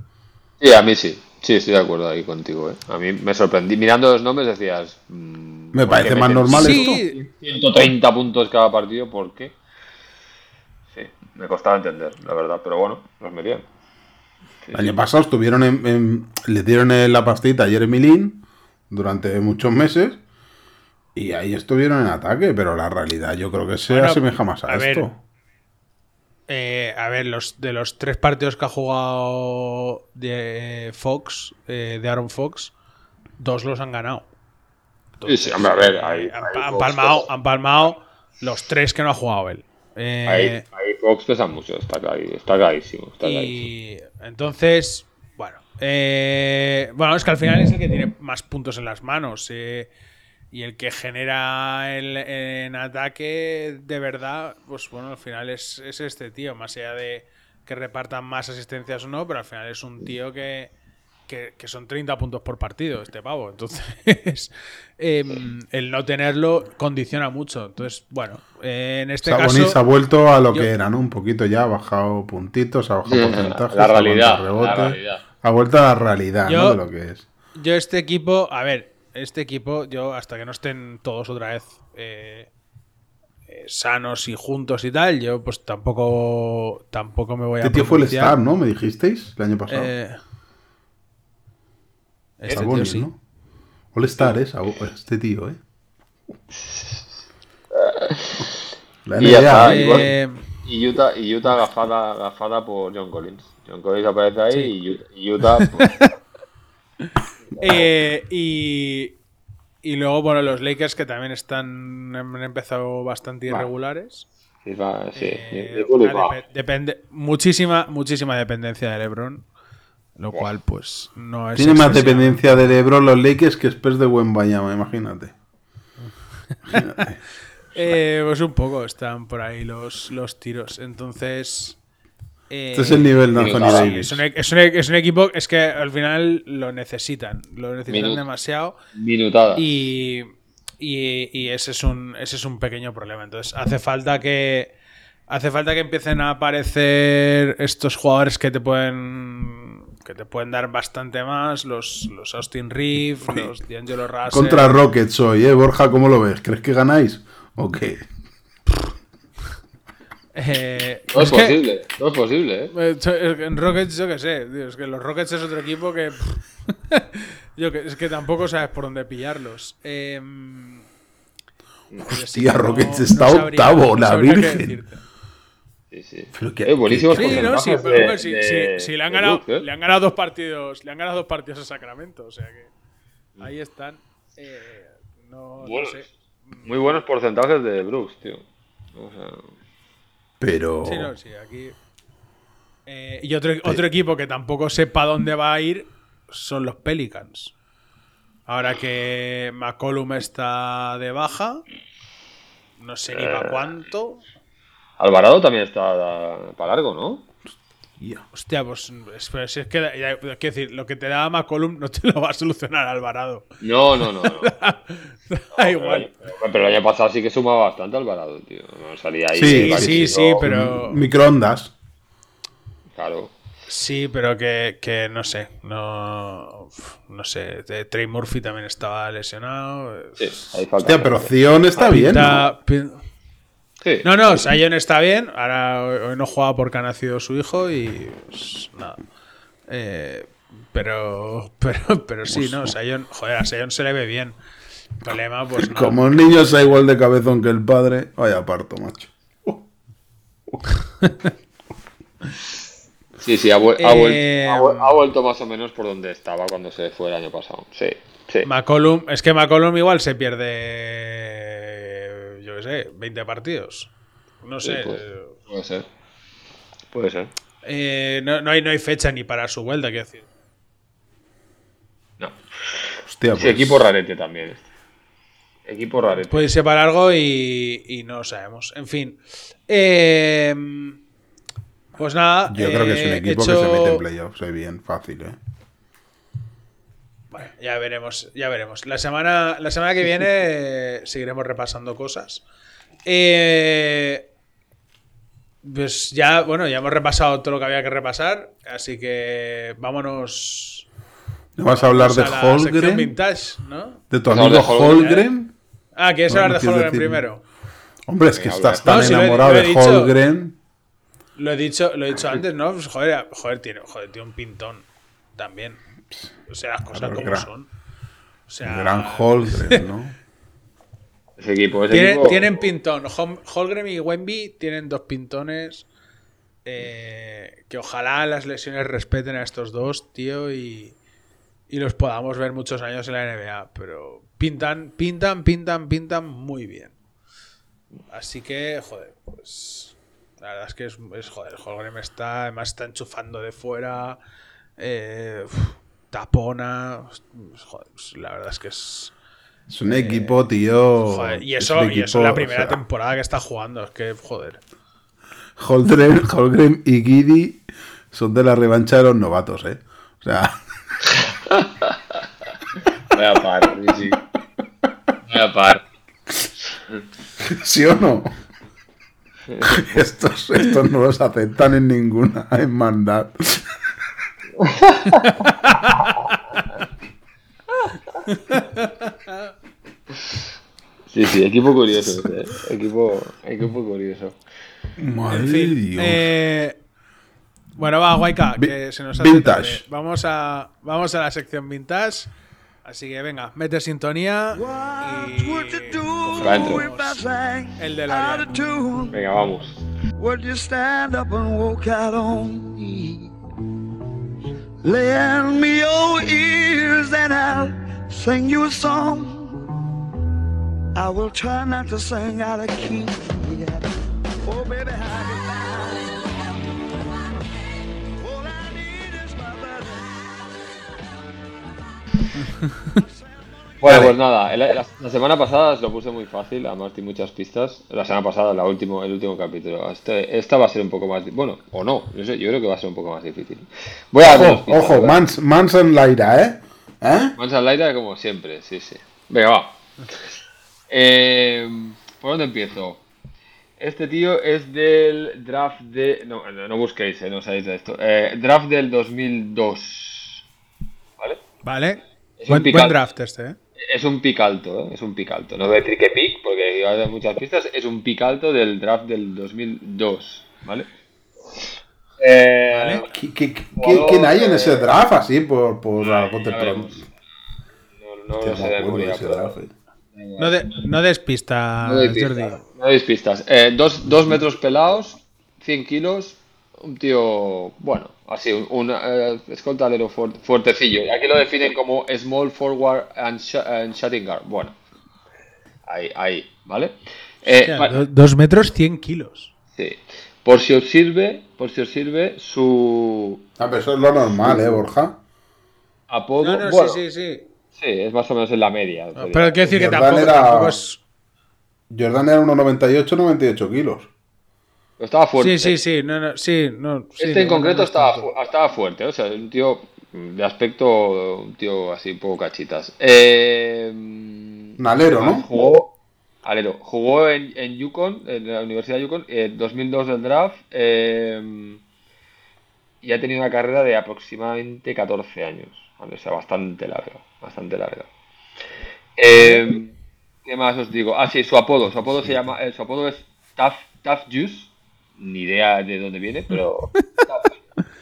Sí, a mí sí. Sí, estoy de acuerdo ahí contigo, ¿eh? A mí me sorprendí. Mirando los nombres decías... mm, Me ¿por parece más normal Sí, 130 puntos cada partido, ¿por qué? Sí, me costaba entender, la verdad, pero bueno, los metían. El año pasado estuvieron en, en- le dieron en la pastita a Jeremy Lin durante muchos meses y ahí estuvieron en ataque, pero la realidad yo creo que se Bueno, asemeja más a, a ver, esto. Eh, a ver, los, de los tres partidos que ha jugado de Fox, eh, de Aaron Fox, dos los han ganado. Sí, sí, hombre, a ver, Eh, ahí, han, ahí han Fox palmado, han palmado los tres que no ha jugado él. Eh, ahí, ahí Fox pesa mucho, está, clari- está clarísimo. Está clarísimo. y entonces, bueno, eh, bueno, es que al final es el que tiene más puntos en las manos eh, y el que genera el, en ataque de verdad, pues bueno, al final es, es este tío, más allá de que repartan más asistencias o no, pero al final es un tío que, que, que son 30 puntos por partido, este pavo. Entonces, em, el no tenerlo condiciona mucho. Entonces, bueno, eh, en este Sabonis caso... ha vuelto a lo yo- que era, ¿no? Un poquito ya, ha bajado puntitos, ha bajado porcentajes, la ha realidad, aguantado rebote, la realidad. ha vuelto a la realidad, Yo- ¿no? De lo que es. Yo este equipo, a ver, este equipo, yo hasta que no estén todos otra vez eh, eh, sanos y juntos y tal, yo pues tampoco tampoco me voy a Este tío fue el. Star, ¿no? Me dijisteis el año pasado. Eh, este tío Sabonis, sí. ¿no? All Star es este tío, ¿eh? La Y ya está, NBA, ¿eh? igual. Eh, Y Utah, y Utah agafada, agafada por John Collins. John Collins aparece ahí y Utah, y Utah, pues, eh, y, y luego, bueno, los Lakers que también están han empezado bastante irregulares. sí, va, sí, Eh, depende, muchísima, muchísima dependencia de LeBron. Lo cual, pues, no es. Tiene más dependencia de LeBron los Lakers que Spurs de Wembanyama, imagínate. Imagínate. Eh, pues un poco están por ahí los, los tiros. Entonces. Eh, Este es el nivel de Anthony sí, Davis. es, un, e- es un e- es un equipo. Es que al final lo necesitan. Lo necesitan Minut- demasiado. Minutada. Y, y, y ese, es un, ese es un pequeño problema. Entonces hace falta que. Hace falta que empiecen a aparecer estos jugadores que te pueden. que te pueden dar bastante más los, los Austin Reeves, los D'Angelo Russell. Contra Rockets hoy, ¿eh? Borja, ¿cómo lo ves? ¿Crees que ganáis? ¿O qué? Eh, No es es que- posible, no es posible, ¿eh? En Rockets, yo qué sé, tío, es que los Rockets es otro equipo que. yo que es que tampoco sabes por dónde pillarlos. Eh, Hostia, no- Rockets no está sabría- octavo, no la Virgen. Sí, sí. Pero que- Eh, buenísimos Sí, no, sí, porcentajes pero sí, de- sí, sí, le han ganado, ¿eh? le han ganado dos partidos, le han ganado dos partidos a Sacramento, o sea que ahí están. Eh, no, no sé. Muy buenos porcentajes de Brooks, tío. O sea, Pero. Sí, no, sí, aquí. Eh, y otro, otro equipo que tampoco sepa dónde va a ir son los Pelicans. Ahora que McCollum está de baja, no sé ni Eh. para cuánto. Alvarado también está para largo, ¿no? Ya. Hostia, pues es, es que ya, quiero decir, lo que te da McCollum no te lo va a solucionar Alvarado. No, no, no. no. Da igual. Pero, pero el año pasado sí que sumaba bastante Alvarado, tío. No salía ahí. Sí, Sí, sí, pero. Microondas. Claro. Sí, pero que, que no sé. No, no sé. Trey Murphy también estaba lesionado. Sí, ahí falta. Hostia, pero Zion está bien. ¿no? Sí. No, no, Sion está bien. Ahora hoy, no juega porque ha nacido su hijo y pues, nada. Eh, pero, pero, pero sí, ¿no? Sion, joder, a Sion se le ve bien. El problema, pues no. Como el niño sea igual de cabezón que el padre, vaya parto, macho. Sí, sí, ha, vuel- ha vuel- Eh, ha vuelto más o menos por donde estaba cuando se fue el año pasado. Sí, sí. McCollum, es que McCollum igual se pierde, yo qué sé, 20 partidos. No Sí, sé. pues. Puede ser. Puede ser. Eh, no, no hay, no hay fecha ni para su vuelta, quiero decir. No. Hostia, Sí, pues. equipo rarete también. este. Equipo rarete. Puede irse para algo y, y no lo sabemos. En fin. Eh, pues nada. Yo creo que es un eh, equipo hecho- que se mete en playoffs, eh, bien, fácil, ¿eh? Bueno, ya veremos, ya veremos. La semana, la semana que viene eh, seguiremos repasando cosas. Eh, pues ya, bueno, ya hemos repasado todo lo que había que repasar, así que vámonos. ¿No vas a hablar de a Holgren? vintage, ¿no? ¿De tu amigo Holgren, Holgren? Ah, ¿quieres No, hablar de Holgren decir- primero? Hombre, es que estás tan No, enamorado he de dicho. Holgren. Lo he dicho, lo he dicho antes, ¿no? Pues, joder, joder, tiene, joder, tiene un pintón también. O sea, las cosas como gran- son. O sea, Gran Holgren, ¿no? Ese equipo, ese Tienen, equipo- tienen pintón. Hol- Holgren y Wemby tienen dos pintones. eh, que ojalá las lesiones respeten a estos dos, tío, y, y los podamos ver muchos años en la NBA. Pero pintan, pintan, pintan, pintan muy bien. Así que, joder, pues. La verdad es que es, es joder, Holgren está, además está enchufando de fuera. eh, uf, tapona. Joder, pues, la verdad es que es. Es un equipo, tío. Joder, y es eso, un y eso es la primera o sea, temporada que está jugando. Es que, joder. Holgren, Holgren y Giddy son de la revancha de los novatos, ¿eh? O sea, Vaya par, sí. Vaya par. ¿sí o no? Estos, estos no los aceptan en ninguna hermandad. Sí, sí, equipo curioso. eh. Equipo, equipo curioso. Madre En fin. Dios. eh, bueno, va, Guayca, que se nos hace vintage. tarde. Vamos a, vamos a la sección vintage. Así que venga, mete sintonía y el de la Venga, vamos. Lend me your ears and I'll sing you a song. I will try not to sing out of key. Yeah. Oh, baby, Bueno, Vale. pues nada, la, la semana pasada os lo puse muy fácil, además di muchas pistas. La semana pasada, la último, el último capítulo. Este, esta va a ser un poco más. Bueno, o no, sé, yo creo que va a ser un poco más difícil. Voy a Ojo, pistas, ojo. Mans, Manson Laira, ¿eh? ¿Eh? Mansa al aire como siempre, sí, sí. Venga, va. Eh, ¿Por dónde empiezo? Este tío es del draft de. No, no, no busquéis, eh, no sabéis de esto. Eh, draft del 2002. ¿Vale? Vale. Es Buen, buen draft este, ¿eh? Es un pick alto, ¿eh? es un pick alto. No voy a decir que pick, porque dar muchas pistas. Es un pick alto del draft del 2002, ¿vale? Eh, Vale. ¿Qui- qui- qui- ¿Quién hay en ese draft así por, por veremos. pronto? No, no sé de memoria, pero- No, de, no des No pistas, Jordi. no doy pistas. Eh, dos, dos metros pelados, 100 kilos, un tío, bueno, así, un, un escoltadero fuer- fuertecillo. Y aquí lo definen como small forward and, sh- and shooting guard. Bueno, ahí, ahí, ¿vale? Eh, dos metros, 100 kilos. sí. Por si os sirve, por si os sirve, su Ah, pero eso es lo normal, ¿eh, Borja? apodo, No, no, bueno, sí, sí, sí. sí, es más o menos en la media. No, podría- pero quiero decir que Jordan tampoco, era- tampoco es. Jordan era unos 98, 98 estaba fuerte. Sí, sí, sí. No, no, sí, no, sí, Este en no, concreto estaba, fu- estaba fuerte, o sea, un tío de aspecto, un tío así un poco cachitas. Eh, Un alero, ¿no? Jugó, alero, jugó en, en Yukon, en la Universidad de Yukon, en 2002 del draft, eh, y ha tenido una carrera de aproximadamente 14 años. O sea, bastante larga, bastante larga. Eh, ¿Qué más os digo? Ah, sí, su apodo, su apodo se llama, eh, su apodo es Tough, Tough Juice, ni idea de dónde viene, pero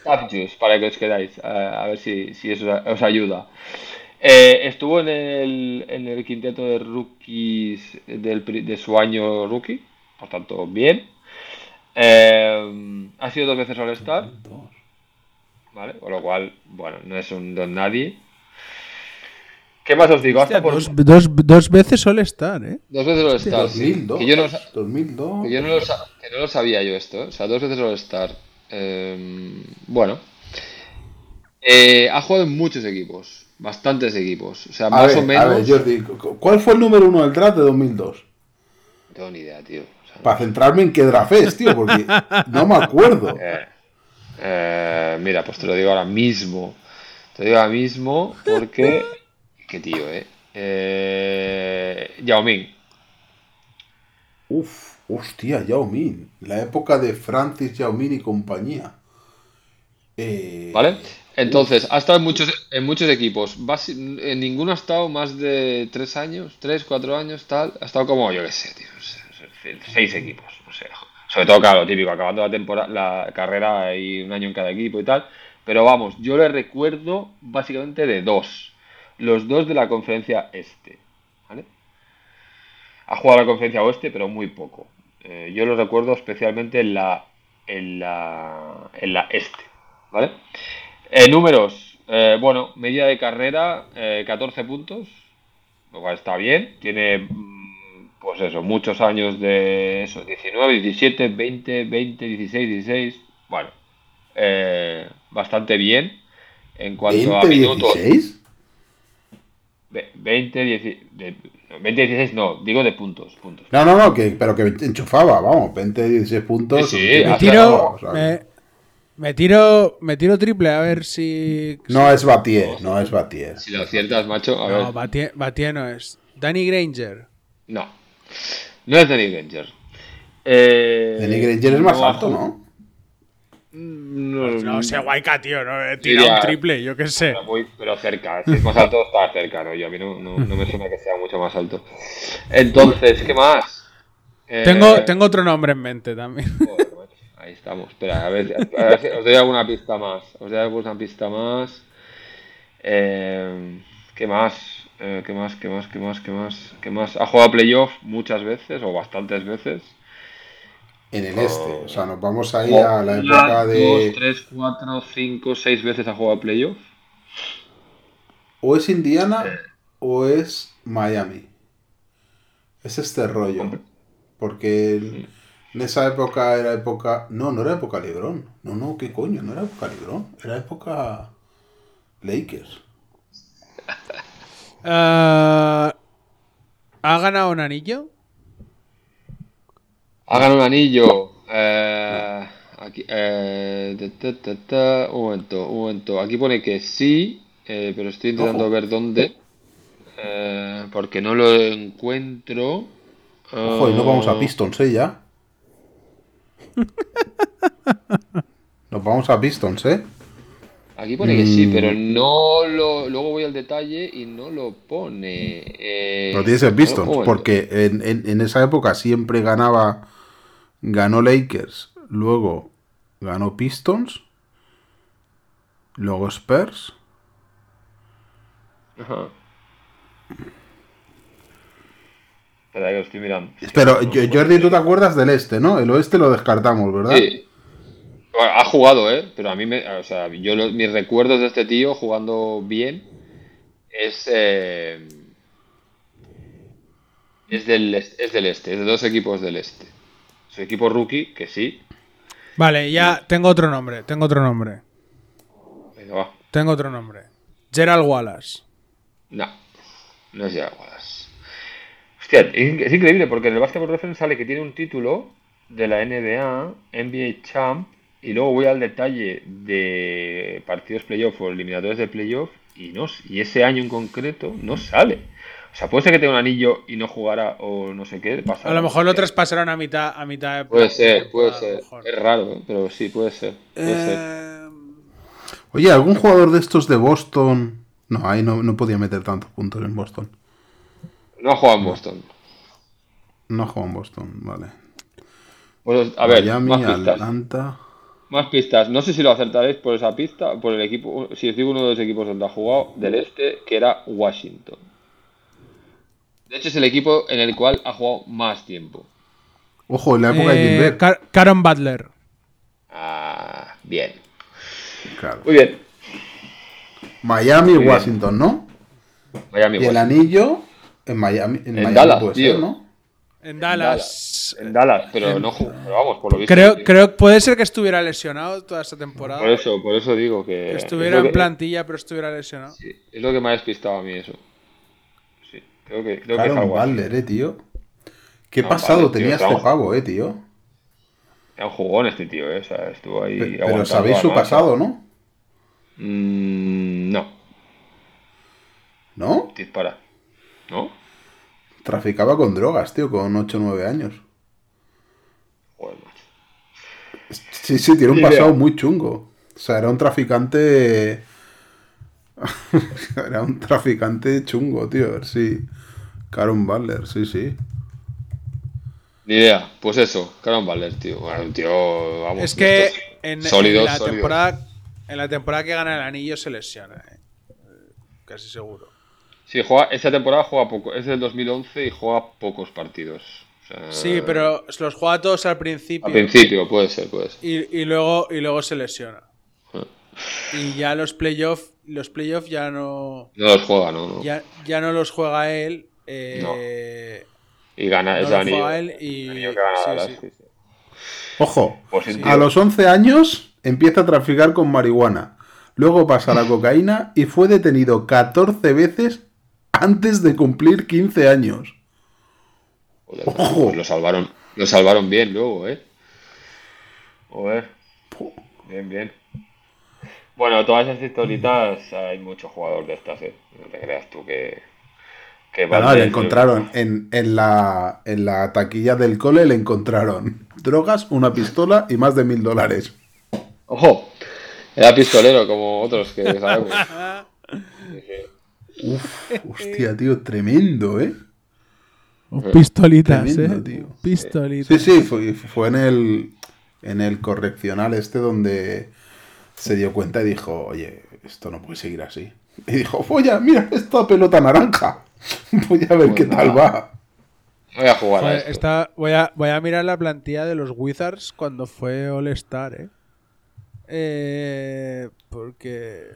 Tough Juice, para que os quedáis, a ver si, si eso os ayuda. Eh, estuvo en el, en el quinteto de rookies del, de su año rookie, por tanto, bien. Eh, ha sido dos veces All-Star, ¿vale? Con lo cual, bueno, no es un don nadie. ¿Qué más os digo? Hasta Hostia, por dos, dos, dos veces suele estar, ¿eh? dos veces All-Star. sí. 2002. Que yo no, sa- 2002. que yo no lo, que no lo sabía yo esto, ¿eh? O sea, dos veces All-Star. Eh, bueno. Eh, ha jugado en muchos equipos, bastantes equipos. O sea, A más ver, o a menos. ver, Jordi, cu- ¿cuál fue el número uno del draft de 2002? No tengo ni idea, tío. O sea, Para centrarme en qué draft es, tío, porque no me acuerdo. eh, eh, mira, pues te lo digo ahora mismo. Te lo digo ahora mismo porque. Qué tío, eh. eh Yao Ming. Uf, hostia, Yao Min. La época de Francis Yao Min y compañía. Eh, ¿Vale? Entonces, ha estado en muchos, en muchos equipos. Basi- en ninguno ha estado más de tres años, tres, cuatro años, tal. Ha estado como, yo qué sé, tío. Seis equipos. Sobre todo, claro, típico, acabando la temporada, la carrera y un año en cada equipo y tal. Pero vamos, yo le recuerdo básicamente de dos. Los dos de la conferencia este. ¿Vale? Ha jugado la conferencia oeste, pero muy poco. Eh, yo lo recuerdo especialmente en la, en la, en la este. ¿Vale? Eh, números. eh, bueno, media de carrera, eh, 14 puntos. Lo cual está bien. Tiene, mm, pues eso, muchos años de eso, 19, 17, 20, 20, 16, 16. Bueno, eh, bastante bien. En cuanto a 20, minutos. 16. Ve- 20, 10 de- 20, 16, no, digo de puntos. puntos. No, no, no, que, pero que enchufaba, vamos, 20, 16 puntos. Sí, sí, Me Ah, tiro, o sea, me, me tiro, me tiro triple a ver si. No es Batier, no es Batier. Si lo aciertas, macho, a ver. No, Batie, Batie no es. Danny Granger. No. No es Danny Granger. Eh, Danny Granger es más no alto, jug- ¿no? No, No sé, Guayca, tío. No, tirado Diría- un triple, yo qué sé. Pero, muy- pero cerca, si es más alto, está cerca, ¿no? Yo a mí no, no, no me suena que sea mucho más alto. Entonces, ¿qué más? Eh, Tengo, tengo otro nombre en mente también. joder, macho, ahí estamos. Espera, a ver, a ver si os doy alguna pista más. Os doy alguna pista más. Eh, ¿Qué más? Eh, ¿Qué más? ¿Qué más? ¿Qué más? ¿Qué más? ¿Qué más? Ha jugado a playoffs muchas veces o bastantes veces. En el este. O sea, nos vamos ahí a la época dos, de. tres, cuatro, cinco, seis veces ha jugado a playoff. O es Indiana o es Miami. Es este rollo. Porque en en esa época era época. No, no era época Lebron. No, no, ¿qué coño? No era época Lebron. Era época. Lakers. Ah, ¿Ha ganado un anillo? Ha ganado un anillo. Eh, aquí, eh, ta, ta, ta, un momento, un momento. Aquí pone que sí, eh, pero estoy intentando Ojo. ver dónde. porque no lo encuentro. Ojo, y no vamos a Pistons, ¿eh? Ya. Nos vamos a Pistons, ¿eh? Aquí pone que sí, Mm. pero no lo. Luego voy al detalle y no lo pone. Eh, Lo tienes en Pistons, porque en, en- en esa época siempre ganaba. Ganó Lakers, luego ganó Pistons, luego Spurs. Ajá. Espera, que estoy mirando. Pero yo- Jordi, tú te acuerdas del este, ¿no? El oeste lo descartamos, ¿verdad? Sí. Bueno, ha jugado, ¿eh? Pero a mí, me, o sea, yo mis recuerdos de este tío jugando bien es eh, es del es del este, es de dos equipos del este. Su equipo rookie, que sí. Vale, ya tengo otro nombre. Tengo otro nombre. Venga, va. Tengo otro nombre. Gerald Wallace. No, no es Jaguars. Hostia, es es increíble porque en el Basketball Reference sale que tiene un título de la NBA, NBA Champ, y luego voy al detalle de partidos playoff o eliminatorios de playoff y, no, y ese año en concreto no sale. O sea, puede ser que tenga un anillo y no jugara o no sé qué. pasa A lo mejor lo traspasaron a mitad, a mitad de Puede ser, puede ser. Es raro, ¿eh? pero sí, puede ser. Puede ser. Eh, Oye, ¿algún jugador de estos de Boston? No, ahí no, no podía meter tantos puntos en Boston. No ha jugado en Boston. No juega en Boston, vale. Pues, a ver, Miami, más pistas. Atlanta. Más pistas. No sé si lo acertaréis por esa pista, por el equipo, si os digo uno de los equipos donde ha jugado del este, que era Washington. De hecho, es el equipo en el cual ha jugado más tiempo. Ojo, en la época de eh, Gilbert. Car- Caron Butler. Ah, bien. Claro. Muy bien. Miami y Muy bien. Washington, ¿no? Miami. Y el Washington. anillo en Miami. En, En Miami Dallas, puede tío. ser, ¿no? En Dallas. En Dallas, pero no jugó. Pero vamos, por lo visto. Creo, creo que puede ser que estuviera lesionado toda esta temporada. Por eso, por eso digo que. que es estuviera en que- plantilla, pero estuviera lesionado. sí, es lo que me ha despistado a mí eso. Creo que, creo que es. Butler, eh, tío. Qué No, pasado vale, tío, tenía este pavo, eh, tío. Era un jugón este tío, ¿eh? O sea, estuvo ahí. Pe- Pero sabéis a su masa. pasado, ¿no? Mm, no, ¿No? dispara. ¿No? Traficaba con drogas, tío, con 8 o 9 años. Joder. Sí, sí, tiene un pasado muy chungo. O sea, era un traficante. era un traficante chungo, tío. Sí. Caron Butler, sí, sí. Ni idea. Pues eso, Caron Butler, tío. Bueno, un tío, vamos. Es que en, sólidos, en la sólidos. temporada en la temporada que gana el anillo se lesiona, eh. Casi seguro. Sí, juega, esta temporada juega poco. Es del 2011 y juega pocos partidos. O sea, Sí, pero los juega todos al principio. Al principio, puede ser, puede ser. Y, y luego, y luego se lesiona. Ah. Y ya los playoffs los playoff ya no No los juega, no, no. ya, ya no los juega él. Eh, Y gana los anillo. y el anillo que gana sí, Dallas, sí. sí, sí. Ojo, Positivo. a los 11 años empieza a traficar con marihuana. Luego pasa a la cocaína y fue detenido 14 veces antes de cumplir 15 años. Joder, Ojo. pues lo salvaron, lo salvaron bien luego, ¿eh? Joder. Bien, bien. Bueno, todas esas historitas hay mucho jugador de estas, ¿eh? No te creas tú que... que Valdés- le encontraron en, en la, en la taquilla del cole, le encontraron drogas, una pistola y más de mil dólares. ¡Ojo! Era pistolero como otros que sabemos. Uf, hostia, tío, tremendo, ¿eh? Pistolitas, Tremendo, eh. tío. Pistolitas. Sí, sí, fue, fue en el en el correccional este donde se dio cuenta y dijo, oye, esto no puede seguir así. Y dijo, oye, mira esta pelota naranja. Voy a ver Pues qué tal va. Voy a jugar a Joder, esto. voy, a, voy a mirar la plantilla de los Wizards cuando fue All Star, eh. Eh, porque.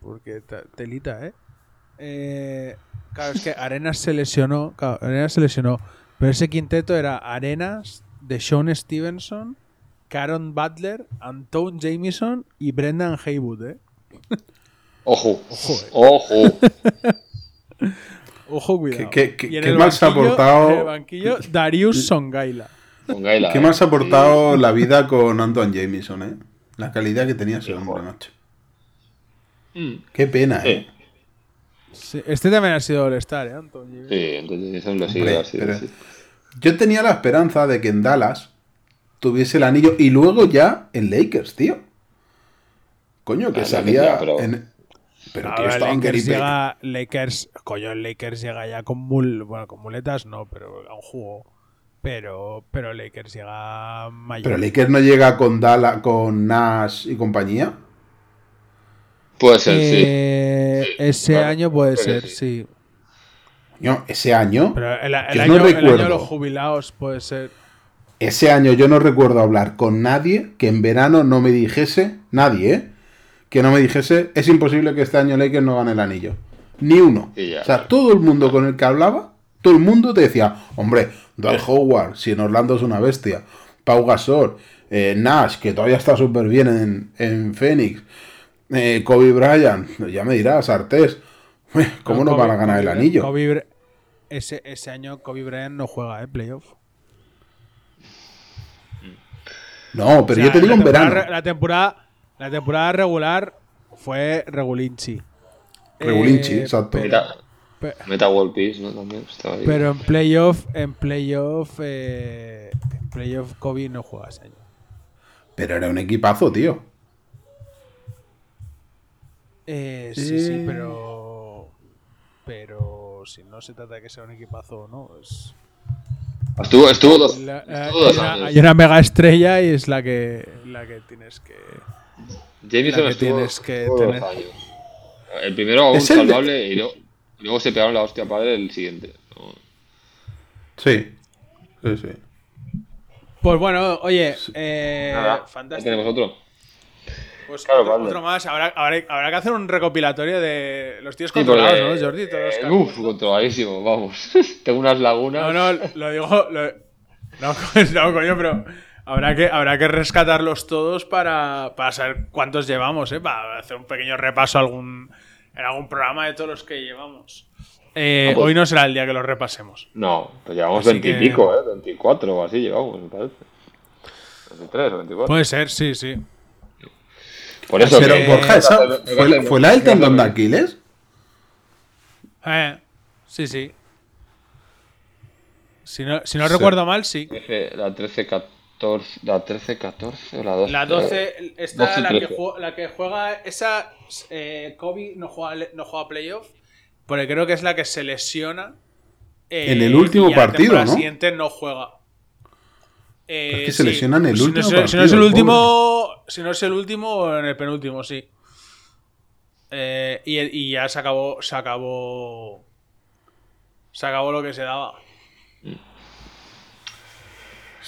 Porque ta- telita, eh. Eh, Claro, es que Arenas se lesionó. Claro, Arenas se lesionó. Pero ese quinteto era Arenas, Deshaun Stevenson, Caron Butler, Anton Jamison y Brendan Haywood, eh. Ojo. Ojo, eh. Ojo. Ojo, cuidado. ¿Qué- qué- mal se ha portado- en el banquillo, Darius Songaila. ¿Qué eh. más ha aportado la vida con Antoine Jameson, eh? La calidad que tenía ese hombre, macho. Mm. Qué pena, eh. Sí. Sí, este también ha sido All-Star, ¿eh, Anton? Sí, entonces eso lo sigue así. Yo tenía la esperanza de que en Dallas tuviese el anillo. Y luego ya en Lakers, tío. Coño, que Ah, salía ya, pero- en... Pero, tío, ver, Lakers llega, Lakers, coño, Lakers llega ya con mul, bueno, con muletas no, pero a un juego. Pero, pero Lakers llega mayor. Pero Lakers no llega con Dala, con Nash y compañía. Puede ser, Eh, Sí, ese claro, año puede ser, sí. sí. No, ese año, Pero el, año, no el año de los jubilados puede ser. ese año yo no recuerdo hablar con nadie que en verano no me dijese, nadie, ¿eh? Que no me dijese, es imposible que este año Lakers no gane el anillo. Ni uno. Ya. o sea, todo el mundo con el que hablaba, todo el mundo te decía, hombre, Dwight Howard, si en Orlando es una bestia, Pau Gasol, eh, Nash, que todavía está súper bien en, en Phoenix, eh, Kobe Bryant, ya me dirás, Artés, ¿cómo no, Kobe- van a ganar el anillo? Kobe ese, ese año Kobe Bryant no juega, ¿eh? Playoff. No, pero O sea, yo te digo en verano. La temporada, la temporada regular fue Regulinci. Regulinci, Eh, exacto. Meta, Meta World Peace, ¿no? También estaba ahí. pero en playoff, en playoff, eh, en playoff Kobe no juega ese año. Pero era un equipazo, tío. Eh, sí, sí, pero. Pero si no se trata de que sea un equipazo o no, es. Estuvo, estuvo dos, la- estuvo hay, dos una, años. hay una mega estrella y es la que, la que tienes que. Jameson la que tienes que tener. El primero aún Es el de- salvable y, luego, y luego se pegaron la hostia padre el siguiente. ¿no? Sí. Sí, sí. Pues bueno, oye, eh, Nada, fantástico. tenemos otro. Pues Claro, otro, vale. otro más. Habrá, habrá, habrá que hacer un recopilatorio de los tíos Sí, controlados, porque- ¿no, Jordi? Eh, uf, controladísimo, vamos. Tengo unas lagunas. No, no, lo digo. lo- no, no, coño, pero habrá que, habrá que rescatarlos todos para, para saber cuántos llevamos, ¿eh? Para hacer un pequeño repaso algún, en algún programa de todos los que llevamos. Eh, Ah, pues- Hoy no será el día que los repasemos. No, pues llevamos Así 20 y que- pico, ¿eh? 24 o así llevamos, me parece. 23 o 24. Puede ser, sí, sí. Por eso Pero, que- Borja, ¿esa fue, fue la del tendón de Aquiles? Eh, sí, sí. Si no, si no recuerdo mal, sí. 13, la 13, 14, la 13, 14 o la 12. La 12, esta, 12, la, que 13. juega, la que juega, esa, eh, Kobe no juega, no juega playoff, porque creo que es la que se lesiona. eh, En el último y la partido, temporada ¿no? siguiente no juega. Eh, Es que se lesiona en el Si no último es- Si no partido, es el último, si no es el último, en el penúltimo, sí. Eh, y, y ya se acabó, se acabó, se acabó lo que se daba.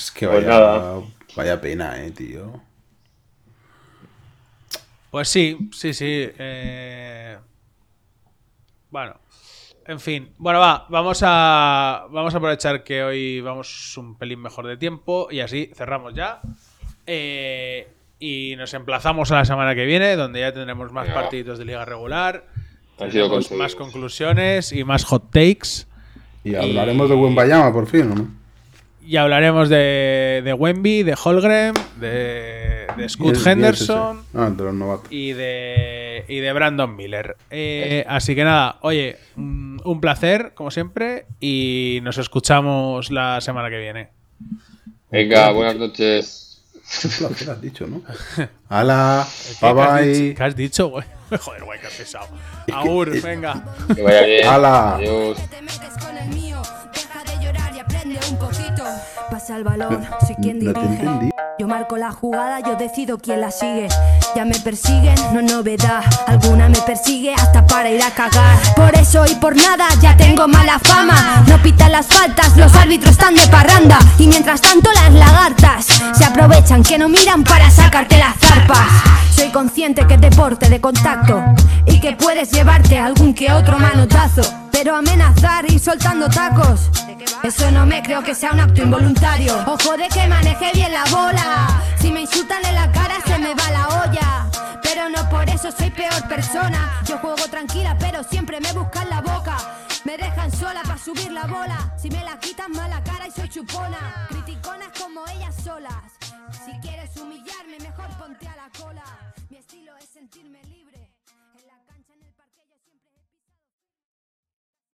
Es que Pues vaya, nada. vaya pena, eh, tío. Pues sí, sí, sí. eh, Bueno, en fin. Bueno, va, vamos a, vamos a aprovechar que hoy vamos un pelín mejor de tiempo y así cerramos ya. Eh, y nos emplazamos a la semana que viene, donde ya tendremos más Venga. partidos de liga regular, tendremos más conclusiones y más hot takes. Y hablaremos de buen Bayama por fin, ¿o no? Y hablaremos de, de Wemby, de Holgren, de, de Scott el- Henderson. Ah, de los novatos. y de, y de Brandon Miller. Eh, así que nada, oye, un, placer, como siempre, y nos escuchamos la semana que viene. Venga, buenas noches. Un placer has dicho, ¿no? Hala, ¿Qué, bye has dicho, bye. ¿Qué has dicho, güey? Joder, güey, qué pesado. Agur, venga. Que vaya bien. Hala. Adiós. Aprende un poquito. Pasa el balón, soy quien dirige. Yo marco la jugada, yo decido quién la sigue. Ya me persiguen, no novedad. Alguna me persigue hasta para ir a cagar. Por eso y por nada ya tengo mala fama. No pitan las faltas, los árbitros están de parranda. Y mientras tanto las lagartas se aprovechan que no miran para sacarte las zarpas. Soy consciente que es deporte de contacto y que puedes llevarte algún que otro manotazo pero amenazar y soltando tacos. Eso no me creo que sea un acto involuntario. Ojo de que maneje bien la bola. Si me insultan en la cara se me va la olla. Pero no por eso soy peor persona. Yo juego tranquila, pero siempre me buscan la boca. Me dejan sola para subir la bola. Si me la quitan mala cara y soy chupona. Criticonas como ellas solas. Si quieres humillarme, me